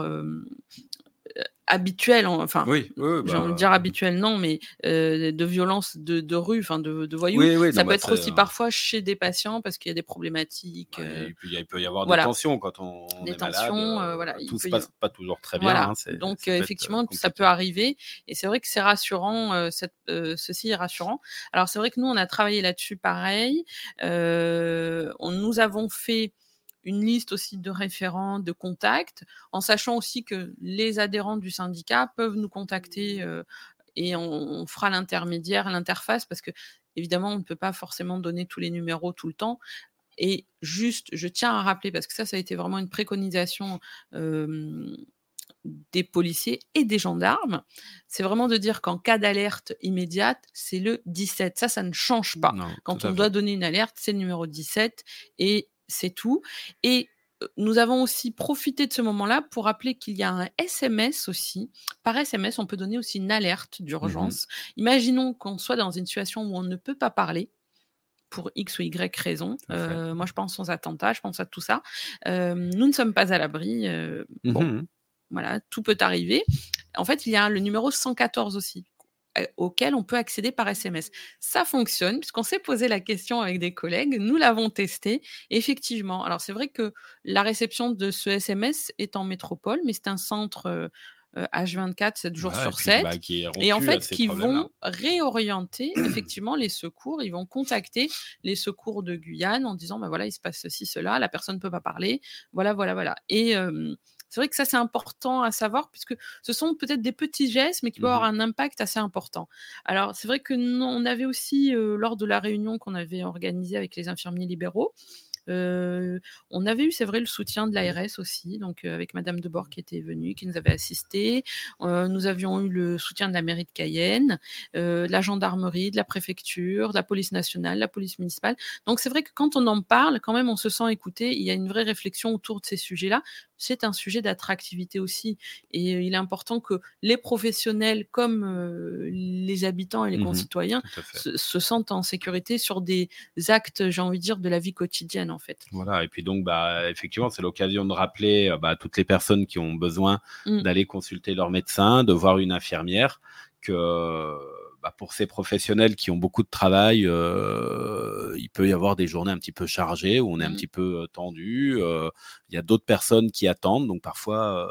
habituel, enfin, oui, j'ai envie de bah, dire habituel, non, mais euh, de violence de, de rue, enfin de, de, voyous. ça peut bah, être aussi parfois chez des patients parce qu'il y a des problématiques. Euh, et puis il peut y avoir des tensions quand on, des est tensions, malade. Euh, voilà, tout se passe pas toujours très bien. Hein, Donc effectivement, ça peut arriver. Et c'est vrai que c'est rassurant, cette, ceci est rassurant. Alors c'est vrai que nous, on a travaillé là-dessus pareil. on, nous avons fait une liste aussi de référents, de contacts, en sachant aussi que les adhérents du syndicat peuvent nous contacter euh, et on, fera l'intermédiaire, l'interface, parce que évidemment, on ne peut pas forcément donner tous les numéros tout le temps. Et juste, je tiens à rappeler, parce que ça, ça a été vraiment une préconisation des policiers et des gendarmes, c'est vraiment de dire qu'en cas d'alerte immédiate, c'est le 17. Ça, ça ne change pas. Quand on doit donner une alerte, c'est le numéro 17 et c'est tout. Et nous avons aussi profité de ce moment-là pour rappeler qu'il y a un SMS aussi. Par SMS, on peut donner aussi une alerte mmh d'urgence. Imaginons qu'on soit dans une situation où on ne peut pas parler pour X ou Y raison. moi, je pense aux attentats, je pense à tout ça. nous ne sommes pas à l'abri. bon, mmh voilà, tout peut arriver. En fait, il y a le numéro 114 aussi auquel on peut accéder par SMS. Ça fonctionne puisqu'on s'est posé la question avec des collègues, nous l'avons testé. Effectivement, alors c'est vrai que la réception de ce SMS est en métropole, mais c'est un centre H24, 7 jours sur 7. Bah, et en fait, qui vont réorienter effectivement les secours. Ils vont contacter les secours de Guyane en disant, bah voilà, il se passe ceci, cela, la personne ne peut pas parler. Voilà, voilà, voilà. Et c'est vrai que ça, c'est important à savoir, puisque ce sont peut-être des petits gestes, mais qui peuvent avoir mmh un impact assez important. Alors, c'est vrai que nous, on avait aussi, lors de la réunion qu'on avait organisée avec les infirmiers libéraux, on avait eu, c'est vrai, le soutien de l'ARS aussi, donc avec Madame Debord qui était venue, qui nous avait assisté. nous avions eu le soutien de la mairie de Cayenne, de la gendarmerie, de la préfecture, de la police nationale, la police municipale. Donc c'est vrai que quand on en parle, quand même, on se sent écouté. Il y a une vraie réflexion autour de ces sujets-là. C'est un sujet d'attractivité aussi, et il est important que les professionnels comme les habitants et les mmh concitoyens se, se, sentent en sécurité sur des actes, j'ai envie de dire, de la vie quotidienne en fait. Voilà, et puis donc, bah, effectivement, c'est l'occasion de rappeler bah, à toutes les personnes qui ont besoin mmh. d'aller consulter leur médecin, de voir une infirmière, que bah, pour ces professionnels qui ont beaucoup de travail, euh, il peut y avoir des journées un petit peu chargées où on est un mmh. petit peu tendu. Il y a d'autres personnes qui attendent, donc parfois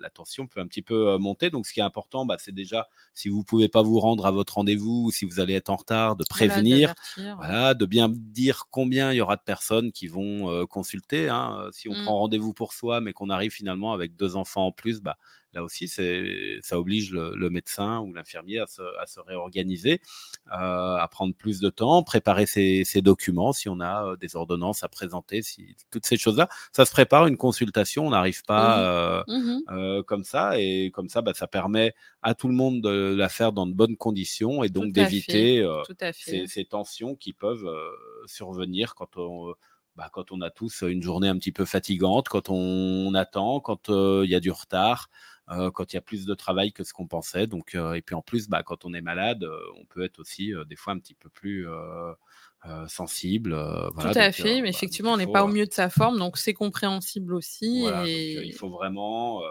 la tension peut un petit peu monter. Donc ce qui est important, bah, c'est déjà si vous pouvez pas vous rendre à votre rendez-vous ou si vous allez être en retard, de prévenir, voilà, de bien dire combien il y aura de personnes qui vont consulter. Hein. Si on mmh. prend rendez-vous pour soi, mais qu'on arrive finalement avec deux enfants en plus, bah, là aussi, ça oblige le, médecin ou l'infirmier à se, réorganiser, euh, à prendre plus de temps, préparer ses, documents si on a euh, des ordonnances à présenter, si toutes ces choses-là, ça se prépare une consultation, on n'arrive pas mmh mmh euh, comme ça et comme ça, bah, ça permet à tout le monde de la faire dans de bonnes conditions et donc d'éviter ces, tensions qui peuvent survenir quand on bah, quand on a tous une journée un petit peu fatigante, quand on, attend, quand il y a du retard, euh, quand il y a plus de travail que ce qu'on pensait. Donc, euh, et puis en plus, bah, quand on est malade, euh, on peut être aussi des fois un petit peu plus sensible. Tout à fait, mais effectivement, on n'est pas au mieux de sa forme, donc c'est compréhensible aussi. il faut vraiment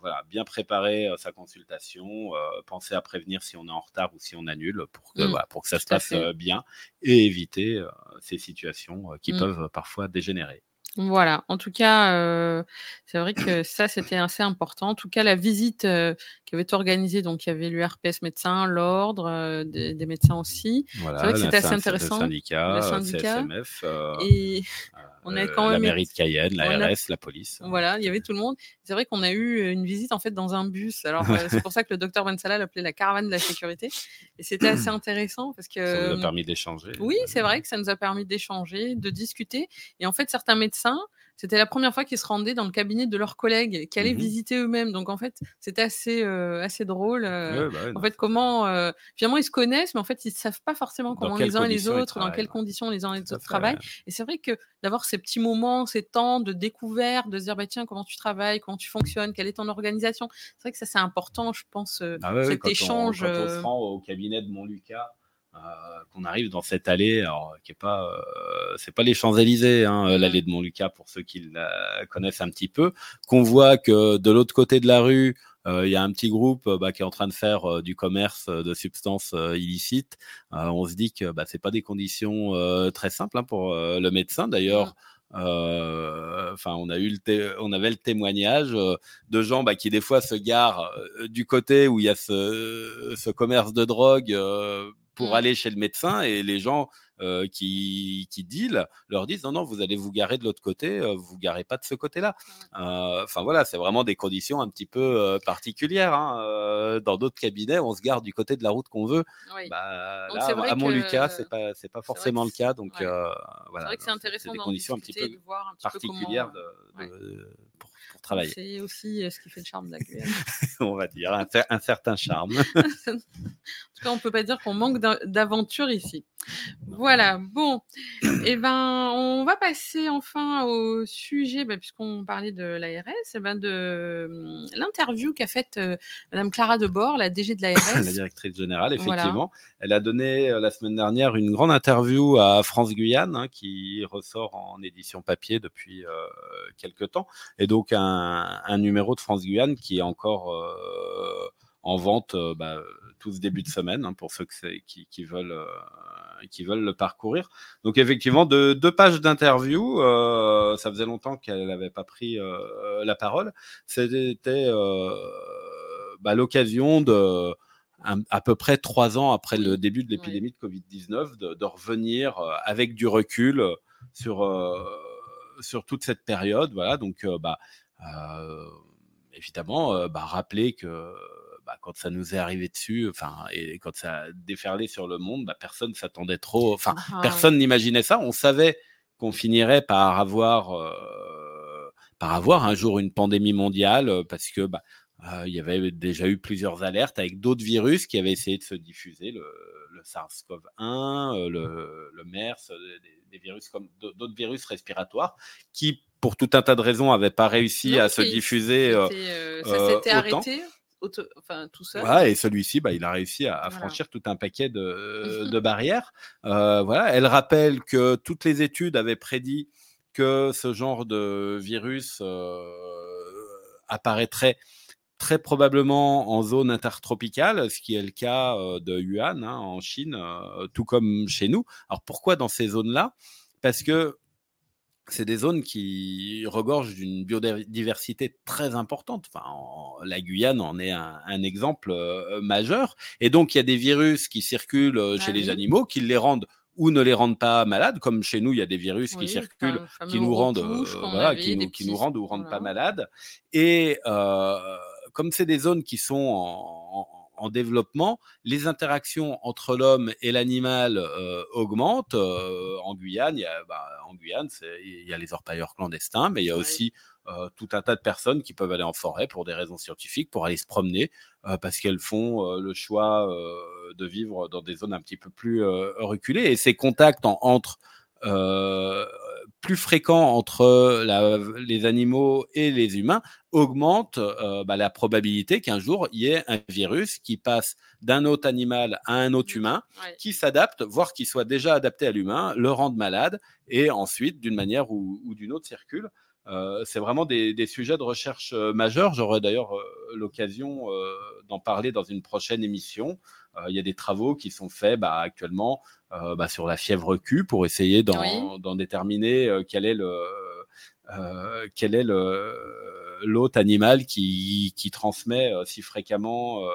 voilà, bien préparer sa consultation, penser à prévenir si on est en retard ou si on annule pour que, mmh. pour que ça se passe bien et éviter ces situations qui mmh. peuvent parfois dégénérer. Voilà, en tout cas, euh, c'est vrai que ça, c'était assez important. En tout cas, la visite euh, qui avait été organisée, donc il y avait l'URPS médecin, l'ordre, euh, des, médecins aussi. Voilà, c'est vrai que c'était assez intéressant. Le syndicat, le syndicat CSMF, et on a quand même la mairie de Cayenne, la RS, la police. Voilà, il y avait tout le monde. C'est vrai qu'on a eu une visite en fait dans un bus. Alors c'est pour ça que le docteur Bensala l'appelait la caravane de la sécurité. Et c'était assez intéressant parce que ça nous a permis d'échanger. Oui, c'est vrai que ça nous a permis d'échanger, de discuter. Et en fait, certains médecins c'était la première fois qu'ils se rendaient dans le cabinet de leurs collègues, qui allaient mmh visiter eux-mêmes. Donc en fait, c'était assez, euh, assez drôle. Euh, bah en fait, comment euh, finalement ils se connaissent, mais en fait ils ne savent pas forcément comment les uns et les autres, dans quelles conditions les uns et les autres travaillent. Et c'est vrai que d'avoir ces petits moments, ces temps de découverte, de se dire bah tiens comment tu travailles, comment tu fonctionnes, quelle est ton organisation. C'est vrai que ça c'est important, je pense, ah cet échange. quand on se rend au cabinet de Montlucas euh, qu'on arrive dans cette allée, alors qui est pas, euh, c'est pas les Champs Élysées, hein, l'allée de Montlucas pour ceux qui la connaissent un petit peu, qu'on voit que de l'autre côté de la rue, euh, il y a un petit groupe bah, qui est en train de faire du commerce de substances illicites. on se dit que bah, c'est pas des conditions très simples hein, pour le médecin. D'ailleurs. Enfin, on a eu le on avait le témoignage de gens bah, qui des fois se garent du côté où il y a ce, ce commerce de drogue pour mmh. aller chez le médecin et les gens euh, qui, qui deal leur disent non, non, vous allez vous garer de l'autre côté, euh, vous garez pas de ce côté-là. Euh, enfin voilà, c'est vraiment des conditions un petit peu particulières. Hein. Dans d'autres cabinets, on se garde du côté de la route qu'on veut. Bah, là, à Montlucas, c'est pas, c'est pas forcément le cas. Donc voilà, c'est vrai que c'est intéressant des conditions un petit peu particulières de, travailler. C'est aussi ce qui fait le charme de la QM. on va dire, un, un certain charme. en tout cas, on peut pas dire qu'on manque d'aventure ici. Voilà, bon, et eh ben, on va passer enfin au sujet, bah, puisqu'on parlait de l'ARS, eh ben de hum, l'interview qu'a faite euh, Madame Clara Debord, la DG de l'ARS. la directrice générale, effectivement. Elle a donné euh, la semaine dernière une grande interview à France Guyane, hein, qui ressort en édition papier depuis euh, quelques temps, et donc un, numéro de France Guyane qui est encore en vente bah, tout ce début de semaine, hein, pour ceux qui, veulent qui veulent le parcourir. Donc effectivement, deux, pages d'interview. Euh, ça faisait longtemps qu'elle n'avait pas pris euh, la parole. C'était euh, bah, l'occasion de à peu près trois ans après le début de l'épidémie de Covid-19, de, revenir avec du recul sur, sur toute cette période. Voilà, donc bah, évidemment, bah, rappeler que bah, quand ça nous est arrivé dessus, enfin, et quand ça a déferlé sur le monde, bah, personne s'attendait trop, enfin, ah. personne n'imaginait ça. On savait qu'on finirait par avoir, euh, par avoir un jour une pandémie mondiale, euh, parce que bah, euh, il y avait déjà eu plusieurs alertes avec d'autres virus qui avaient essayé de se diffuser, le, SARS-CoV-1, le, le, MERS, des, virus comme d'autres virus respiratoires, qui, pour tout un tas de raisons, n'avaient pas réussi à se diffuser. ça s'était arrêté enfin, tout seul. et celui-ci, bah, il a réussi à, franchir tout un paquet de, de barrières. voilà, elle rappelle que toutes les études avaient prédit que ce genre de virus apparaîtrait très probablement en zone intertropicale, ce qui est le cas de Yuan hein, en Chine, tout comme chez nous. Alors pourquoi dans ces zones-là? Parce que c'est des zones qui regorgent d'une biodiversité très importante. Enfin, la Guyane en est un, exemple majeur. Et donc, il y a des virus qui circulent ah chez les animaux, qui les rendent ou ne les rendent pas malades, comme chez nous, il y a des virus qui circulent, qui nous rendent, voilà, qui, nous, qui nous rendent ou rendent pas malades. Et comme c'est des zones qui sont en, développement, les interactions entre l'homme et l'animal euh, augmentent. Euh, en Guyane, il y a, bah, en Guyane, il y a les orpailleurs clandestins, mais il y a aussi euh, tout un tas de personnes qui peuvent aller en forêt pour des raisons scientifiques, pour aller se promener, parce qu'elles font le choix de vivre dans des zones un petit peu plus reculées. Et ces contacts entre plus fréquent entre les animaux et les humains augmente euh, bah, la probabilité qu'un jour il y ait un virus qui passe d'un autre animal à un autre mmh. humain, qui s'adapte, voire qui soit déjà adapté à l'humain, le rende malade et ensuite, d'une manière ou, d'une autre, circule. Euh, c'est vraiment des, sujets de recherche euh, majeurs. J'aurai d'ailleurs l'occasion d'en parler dans une prochaine émission. Il y a des travaux qui sont faits bah, actuellement bah, sur la fièvre Q pour essayer d'en déterminer quel est le quel est le l'autre animal qui, qui transmet euh, si fréquemment. Euh,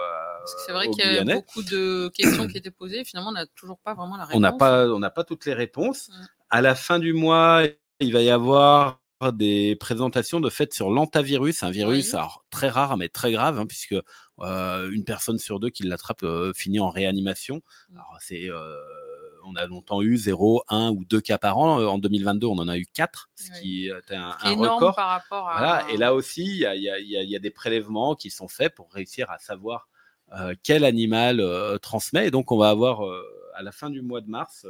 c'est vrai qu'il y a beaucoup de questions qui étaient posées. Finalement, on n'a toujours pas vraiment la réponse. On n'a pas, on n'a pas toutes les réponses. Mm. À la fin du mois, il va y avoir des présentations de fait sur l'antavirus, un virus très rare mais très grave, hein, puisque euh, une personne sur deux qui l'attrape finit en réanimation. Mm. Alors c'est on a longtemps eu 0, 1 ou 2 cas par an. En 2022, on en a eu 4, ce qui était un, record. Par rapport à... voilà. Et là aussi, il y a, des prélèvements qui sont faits pour réussir à savoir euh, quel animal euh, transmet. Et donc, on va avoir euh, à la fin du mois de mars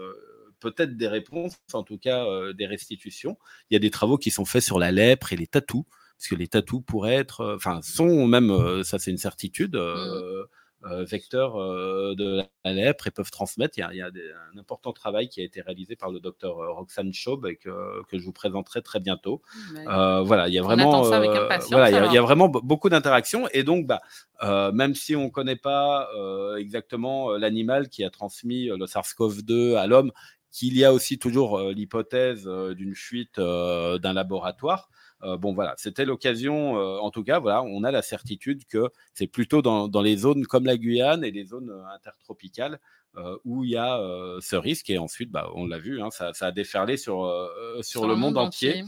peut-être des réponses, en tout cas des restitutions. Il y a des travaux qui sont faits sur la lèpre et les tatous, parce que les tatous pourraient être, enfin, sont même, ça c'est une certitude. Mmh. Euh, vecteurs euh, de la lèpre et peuvent transmettre. Il y a, un important travail qui a été réalisé par le docteur euh, Roxane Schaub et que, je vous présenterai très bientôt. voilà, il y a vraiment, voilà, il y, a vraiment beaucoup d'interactions et donc, bah, même si on ne connaît pas exactement l'animal qui a transmis le SARS-CoV-2 à l'homme, qu'il y a aussi toujours l'hypothèse d'une fuite d'un laboratoire. Euh, bon, voilà, c'était l'occasion, euh, en tout cas, voilà, on a la certitude que c'est plutôt dans, les zones comme la Guyane et les zones euh, intertropicales où il y a ce risque. Et ensuite, bah, on l'a vu, hein, ça, a déferlé sur, sur, le monde, entier.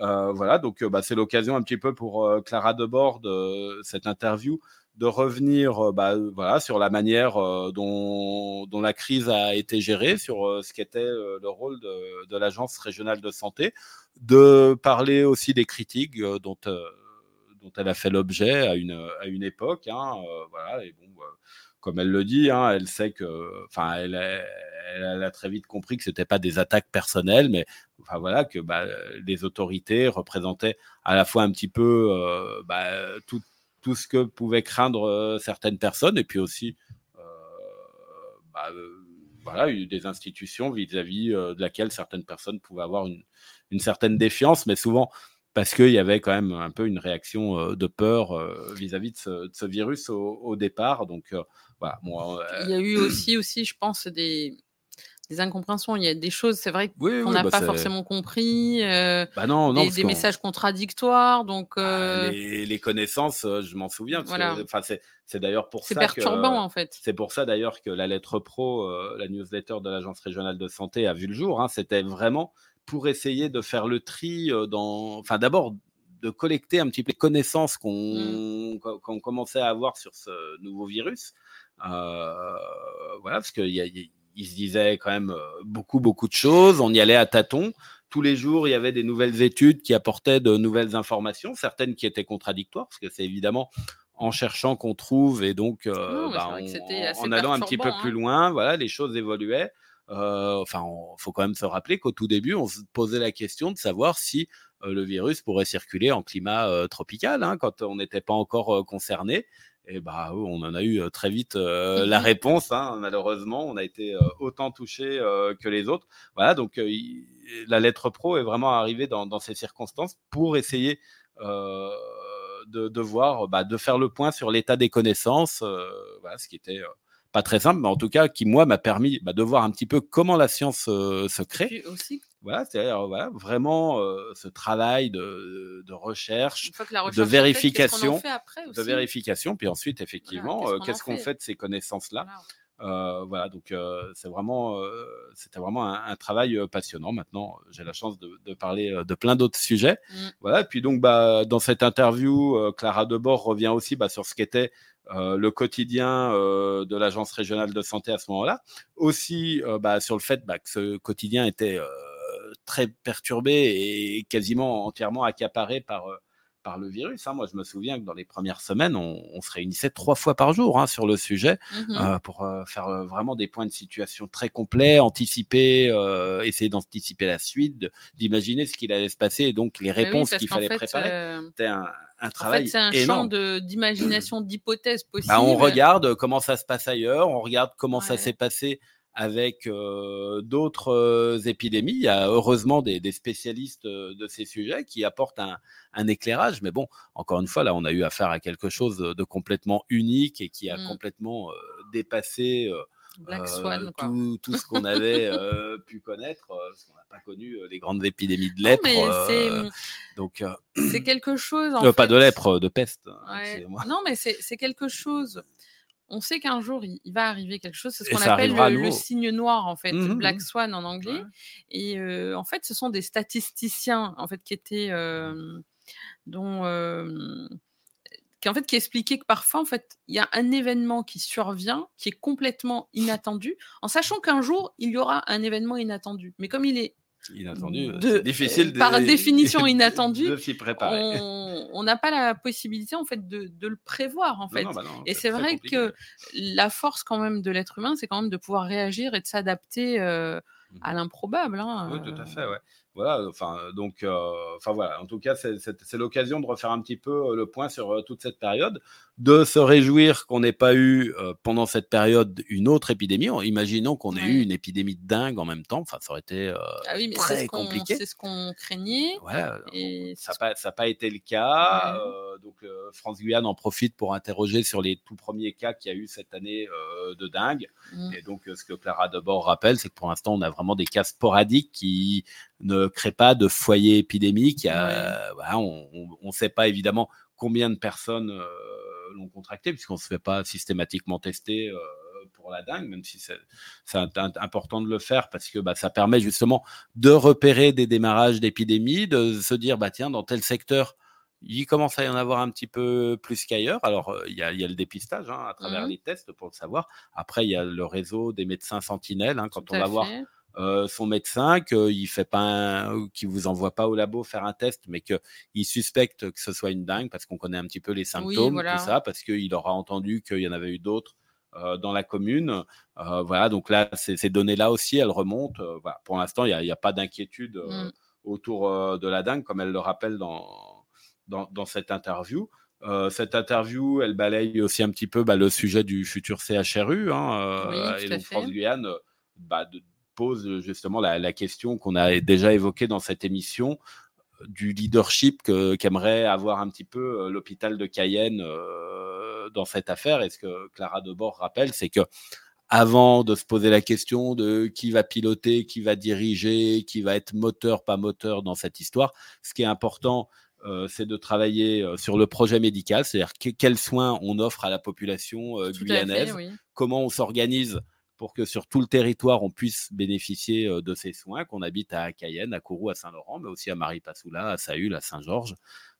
voilà, donc bah, c'est l'occasion un petit peu pour Clara Debord de cette interview de revenir bah, voilà, sur la manière dont, dont, la crise a été gérée, sur ce qu'était le rôle de, l'Agence régionale de santé, de parler aussi des critiques euh, dont, euh, elle a fait l'objet à une, à une époque. Hein, euh, voilà, et comme elle le dit, hein, elle sait que, enfin, elle, a très vite compris que c'était pas des attaques personnelles, mais enfin voilà que bah, les autorités représentaient à la fois un petit peu bah, tout, tout, ce que pouvaient craindre certaines personnes, et puis aussi bah, voilà, des institutions vis-à-vis de laquelle certaines personnes pouvaient avoir une, une certaine défiance, mais souvent parce qu'il y avait quand même un peu une réaction euh, de peur euh, vis-à-vis de, ce, virus au, départ. Donc euh, voilà. Il y a eu aussi, aussi, je pense, des, des incompréhensions. Il y a des choses, c'est vrai qu'on n'a bah, pas forcément compris. bah non, non, des, messages contradictoires. Donc ah, les, connaissances, je m'en souviens. Enfin, c'est d'ailleurs pour ça. C'est perturbant en fait. C'est pour ça d'ailleurs que la lettre pro, la newsletter de l'agence régionale de santé a vu le jour. Hein. C'était vraiment pour essayer de faire le tri dans. Enfin, d'abord, de collecter un petit peu les connaissances mmh. qu'on commençait à avoir sur ce nouveau virus. voilà, parce qu'il se disait quand même beaucoup, beaucoup de choses. On y allait à tâtons. Tous les jours, il y avait des nouvelles études qui apportaient de nouvelles informations, certaines qui étaient contradictoires, parce que c'est évidemment en cherchant qu'on trouve et donc bah, en, allant un petit peu plus hein. loin, voilà, les choses évoluaient. Euh, enfin, il faut quand même se rappeler qu'au tout début, on se posait la question de savoir si euh, le virus pourrait circuler en climat euh, tropical, hein, quand on n'était pas encore concerné. Et bah, on en a eu très vite la réponse. Hein, malheureusement, on a été autant touché que les autres. Voilà, donc la lettre pro est vraiment arrivée dans, dans ces circonstances pour essayer de, voir, bah, de faire le point sur l'état des connaissances, voilà, ce qui était pas très simple, mais en tout cas qui moi m'a permis bah, de voir un petit peu comment la science se crée. aussi. Voilà, c'est-à-dire voilà, vraiment ce travail de, de recherche, de vérification, de vérification, puis ensuite effectivement, qu'est-ce qu'on fait? de ces connaissances-là? Voilà, donc c'est vraiment, c'était vraiment un, travail passionnant. Maintenant, j'ai la chance de, parler de plein d'autres sujets. Mmh. Voilà, et puis donc, bah, dans cette interview, Clara Debord revient aussi bah, sur ce qu'était le quotidien de l'agence régionale de santé à ce moment-là. Aussi, bah, sur le fait bah, que ce quotidien était très perturbé et quasiment entièrement accaparé par par le virus. Hein. Moi, je me souviens que dans les premières semaines, on, se réunissait trois fois par jour hein, sur le sujet mmh euh, pour euh, faire euh, vraiment des points de situation très complets, anticiper, essayer d'anticiper la suite, d'imaginer ce qu'il allait se passer et donc les réponses qu'il fallait préparer. C'était un, un, travail en fait, c'est un champ d'imagination, d'hypothèses possibles. Bah, on regarde comment ça se passe ailleurs, on regarde comment ça s'est passé avec d'autres épidémies. Il y a heureusement des, spécialistes de ces sujets qui apportent un, éclairage. Mais bon, encore une fois, là, on a eu affaire à quelque chose de complètement unique et qui a mmh. complètement dépassé tout, ce qu'on avait pu connaître. parce qu'on n'a pas connu les grandes épidémies de lèpre. Mmh, donc, c'est quelque chose. En pas de lèpre, de peste. Hein, non, mais c'est quelque chose on sait qu'un jour il, va arriver quelque chose. C'est ce qu'on appelle le, signe noir en fait, mmh Black mmh. Swan en anglais. Et en fait, ce sont des statisticiens en fait qui étaient dont qui en fait qui expliquaient que parfois en fait il y a un événement qui survient qui est complètement inattendu, en sachant qu'un jour il y aura un événement inattendu. Mais comme il est Inattendu, de, difficile de, par définition inattendu, de s'y préparer. On n'a pas la possibilité en fait de, de le prévoir en fait. Bah et c'est vrai que la force quand même de l'être humain, c'est quand même de pouvoir réagir et de s'adapter euh, mmh à l'improbable. Hein, oui, tout à fait. Ouais. Voilà, enfin, donc, euh, enfin voilà, en tout cas, c'est l'occasion de refaire un petit peu le point sur toute cette période de se réjouir qu'on n'ait pas eu euh, pendant cette période une autre épidémie. Imaginons qu'on ait eu une épidémie de dingue en même temps. Enfin, ça aurait été euh, ah oui, mais très compliqué. C'est ce qu'on craignait. et ça n'a pas, été le cas. Euh, donc, France Guyane en profite pour interroger sur les tout premiers cas qu'il y a eu cette année de dingue. Mmh. Et donc, ce que Clara Debord rappelle, c'est que pour l'instant, on a vraiment des cas sporadiques qui ne créent pas de foyer épidémique. on ne sait pas évidemment combien de personnes l'ont contracté, puisqu'on ne se fait pas systématiquement tester euh, pour la dingue, même si c'est important de le faire parce que bah, ça permet justement de repérer des démarrages d'épidémies, de se dire, bah, tiens, dans tel secteur, il commence à y en avoir un petit peu plus qu'ailleurs. Alors, euh, il y, a, le dépistage hein, à travers mmh les tests pour le savoir. Après, il y a le réseau des médecins sentinelles. Hein, quand on va voir euh, son médecin, qu'il fait pas, qui vous envoie pas au labo faire un test, mais qu'il suspecte que ce soit une dingue parce qu'on connaît un petit peu les symptômes, tout ça, parce qu'il aura entendu qu'il y en avait eu d'autres euh, dans la commune. Euh, voilà, donc là, ces, données-là aussi, elles remontent. voilà. Pour l'instant, il n'y a, pas d'inquiétude mmh. autour de la dingue, comme elle le rappelle dans, dans, cette interview. cette interview, elle balaye aussi un petit peu bah, le sujet du futur CHRU. Hein, et donc France Guyane, bah, pose euh, justement la, question qu'on a déjà évoquée dans cette émission euh, du leadership qu'aimerait avoir un petit peu euh, l'hôpital de Cayenne dans cette affaire. Et ce que Clara Debord rappelle, c'est que avant de se poser la question de qui va piloter, qui va diriger, qui va être moteur, pas moteur dans cette histoire, ce qui est important, c'est de travailler sur le projet médical, c'est-à-dire quels soins on offre à la population guyanaise, comment on s'organise pour que sur tout le territoire, on puisse bénéficier de ces soins, qu'on habite à Cayenne, à Kourou, à Saint-Laurent, mais aussi à Marie-Passoula, à Saül, à Saint-Georges.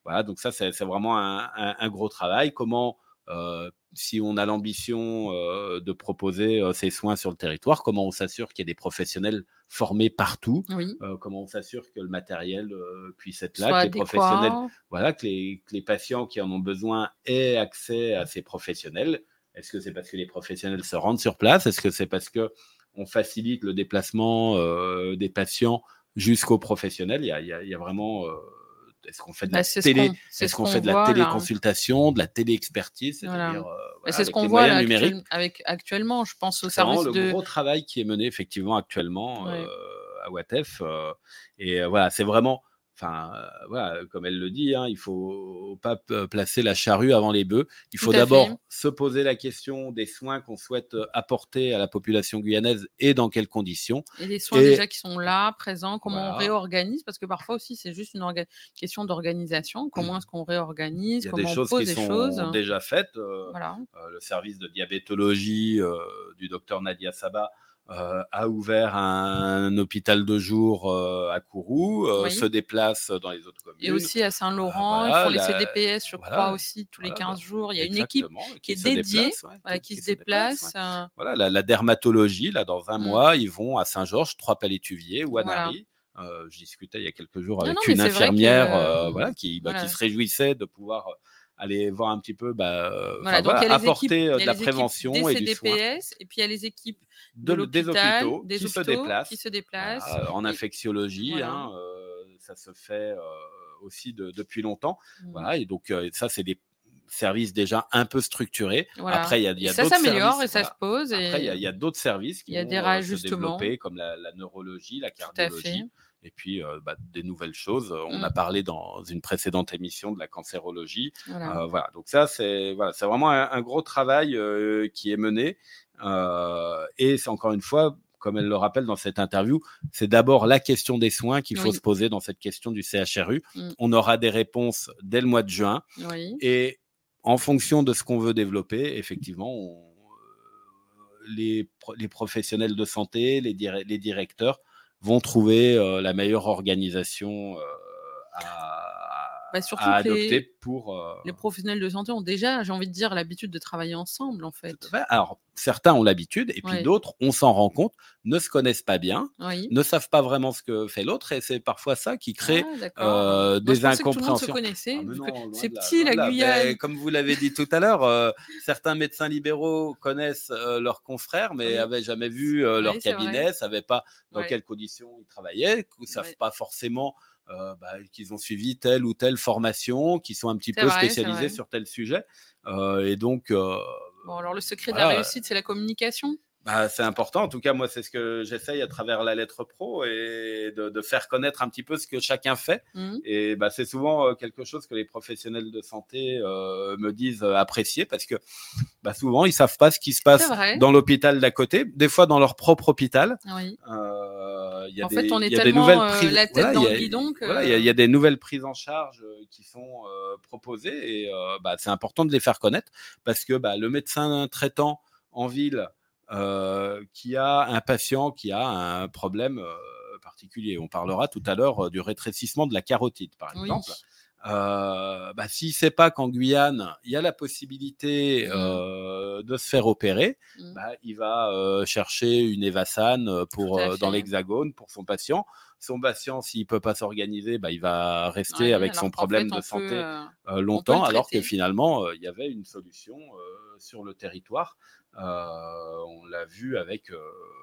Voilà, donc ça, c'est vraiment un, gros travail. Comment, si on a l'ambition de proposer ces soins sur le territoire, comment on s'assure qu'il y ait des professionnels formés partout Comment on s'assure que le matériel puisse être là, que les professionnels, voilà, que les, que les patients qui en ont besoin aient accès à ces professionnels est-ce que c'est parce que les professionnels se rendent sur place? Est-ce que c'est parce que on facilite le déplacement euh, des patients jusqu'aux professionnels? Il y, a, vraiment euh, est-ce qu'on fait de la bah, télé, est-ce qu'on fait de la téléconsultation, de la téléexpertise, c'est-à-dire bah, c'est ce qu'on voit là, avec actuellement, je pense au service de le gros travail qui est mené effectivement actuellement à Watef et voilà, c'est vraiment Enfin, euh, voilà, comme elle le dit, hein, il faut pas placer la charrue avant les bœufs. Il faut d'abord se poser la question des soins qu'on souhaite euh, apporter à la population guyanaise et dans quelles conditions. Et les soins déjà qui sont là, présents, comment on réorganise, parce que parfois aussi c'est juste une question d'organisation. Comment est-ce qu'on réorganise? Il y a des choses qui sont déjà faites. Euh, le service de diabétologie du docteur Nadia Saba euh, a ouvert un, hôpital de jour euh, à Kourou, euh, se déplace dans les autres communes. Et aussi à Saint-Laurent, ils font les CDPS, je crois, aussi tous les 15 jours. Il y a une équipe qui, est dédiée, qui, se déplace. Voilà, la, dermatologie, là, dans un mmh. mois, ils vont à Saint-Georges, Trois-Palais-Tuvier ou à Nari. je discutais il y a quelques jours avec une infirmière voilà, qui, bah, qui se réjouissait de pouvoir aller voir un petit peu, bah, apporter de la prévention et du soin. Et puis il y a les équipes de, des hôpitaux, des qui, se déplacent, qui se déplacent en infectiologie. Hein, ça se fait aussi depuis longtemps. Mmh. Voilà, et donc ça, c'est des services déjà un peu structurés. Après, il y a, y a ça s'améliore et ça se pose. Après, il y a, d'autres services qui vont se développer, comme la, la neurologie, la cardiologie et puis bah, des nouvelles choses. On a mmh. parlé dans une précédente émission de la cancérologie. Voilà, donc ça, c'est voilà, vraiment un, gros travail qui est mené. et c'est encore une fois, comme elle le rappelle dans cette interview, c'est d'abord la question des soins qu'il faut se poser dans cette question du CHRU. Mmh. On aura des réponses dès le mois de juin. Et en fonction de ce qu'on veut développer, effectivement, les, les, professionnels de santé, les, les directeurs vont trouver euh, la meilleure organisation euh, à, bah, à adopter pour. Euh, les professionnels de santé ont déjà, j'ai envie de dire, l'habitude de travailler ensemble, en fait. Alors, certains ont l'habitude, et puis d'autres, on s'en rend compte, ne se connaissent pas bien, ne savent pas vraiment ce que fait l'autre, et c'est parfois ça qui crée ah, des incompréhensions. c'est petit, la Guyane. comme vous l'avez dit tout à l'heure, certains médecins libéraux connaissent leurs confrères, mais n'avaient jamais vu leur cabinet, ne savaient pas dans quelles conditions ils travaillaient, ne savent pas forcément euh, bah, qu'ils ont suivi telle ou telle formation, qui sont un petit peu spécialisés sur tel sujet. Euh, et donc. Euh, bon, alors le secret de la réussite, c'est la communication? Bah, c'est important. En tout cas, moi, c'est ce que j'essaye à travers la lettre pro et de, faire connaître un petit peu ce que chacun fait. Mmh. Et bah, c'est souvent quelque chose que les professionnels de santé me disent apprécier parce que bah, souvent, ils savent pas ce qui se passe dans l'hôpital d'à côté, des fois dans leur propre hôpital. Oui en fait, on est tellement euh, la tête dans le guidon il y, a des nouvelles prises en charge euh, qui sont euh, proposées et bah, c'est important de les faire connaître parce que bah, le médecin traitant en ville qui a un patient qui a un problème particulier, on parlera tout à l'heure du rétrécissement de la carotide, par exemple. Euh, bah, s'il ne sait pas qu'en Guyane, il y a la possibilité mmh. euh, de se faire opérer, mmh. bah, il va euh, chercher une Evasan pour, dans l'Hexagone pour son patient. Son patient, s'il ne peut pas s'organiser, bah, il va rester avec son problème de santé longtemps, alors que finalement, il y avait une solution sur le territoire. on l'a vu avec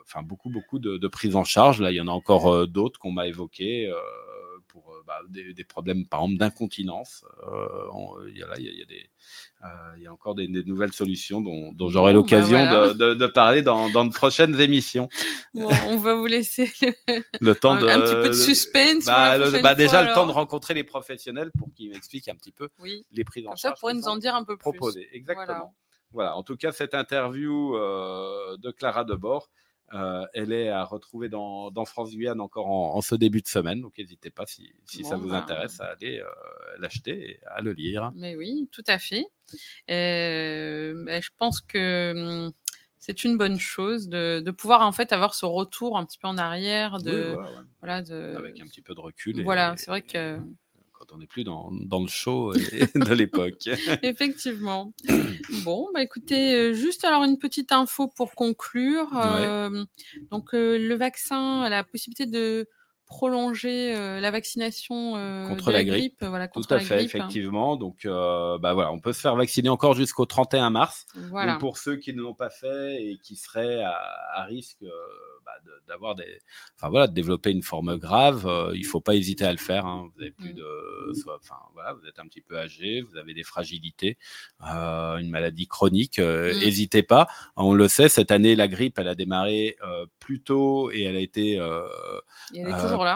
enfin beaucoup, beaucoup de, de prises en charge. Là, il y en a encore d'autres qu'on m'a évoquées pour euh, bah, des, problèmes, par exemple, d'incontinence. Euh, il y, a, il y, a des, euh, il y a encore des, nouvelles solutions dont, j'aurai bah, l'occasion de, parler dans, de prochaines émissions. on va vous laisser le, temps de, un petit peu de suspense. Bah, déjà, le temps de rencontrer les professionnels pour qu'ils m'expliquent un petit peu les prises en charge. Ça pourrait nous en dire un peu plus. Proposer, exactement. Voilà. En tout cas, cette interview de Clara Debord euh, elle est à retrouver dans, France Guyane encore en, ce début de semaine. Donc n'hésitez pas si, ça vous ben, intéresse à aller euh, l'acheter et à le lire. Mais oui, tout à fait. Euh, ben, je pense que hum, c'est une bonne chose de, pouvoir en fait avoir ce retour un petit peu en arrière de, voilà, de... avec un petit peu de recul. voilà, c'est vrai que on n'est plus dans, le show de l'époque. Effectivement. Bon, bah écoutez, euh, juste alors une petite info pour conclure. Euh, donc, euh, le vaccin a la possibilité de prolonger la vaccination contre la, grippe. voilà, contre Tout à fait, effectivement. Donc, bah voilà, on peut se faire vacciner encore jusqu'au 31 mars. Voilà. pour ceux qui ne l'ont pas fait et qui seraient à, risque bah, d'avoir des, enfin voilà, de développer une forme grave, il il faut pas hésiter à le faire. Hein. Vous avez plus mmh. de, enfin voilà, vous êtes un petit peu âgé, vous avez des fragilités, une maladie chronique. Mmh. N'hésitez pas. On le sait, cette année, la grippe, elle a démarré plus tôt et elle a été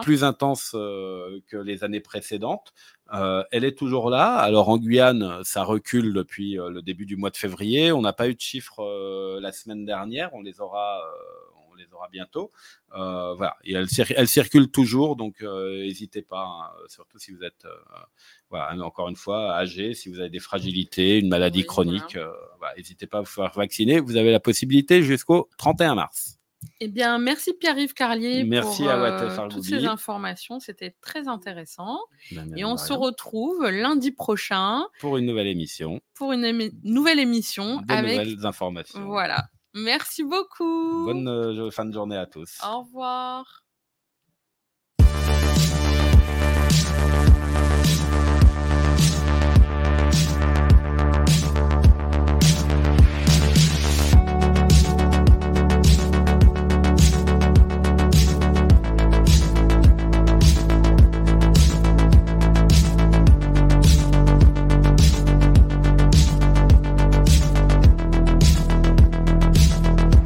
plus intense que les années précédentes. elle est toujours là. Alors en Guyane, ça recule depuis le début du mois de février. On n'a pas eu de chiffres la semaine dernière. On les aura, on les aura bientôt. voilà. Et elle, elle, circule toujours, donc n'hésitez pas. Hein, surtout si vous êtes, voilà, encore une fois, âgé, si vous avez des fragilités, une maladie chronique, n'hésitez pas à vous faire vacciner. Vous avez la possibilité jusqu'au 31 mars. Eh bien, merci Pierre-Yves Carlier merci pour euh, toutes ces informations. C'était très intéressant. Ben, Et on se retrouve lundi prochain. Pour une nouvelle émission. Pour une nouvelle émission. De avec... nouvelles informations. Voilà. Merci beaucoup. Bonne euh, fin de journée à tous. Au revoir.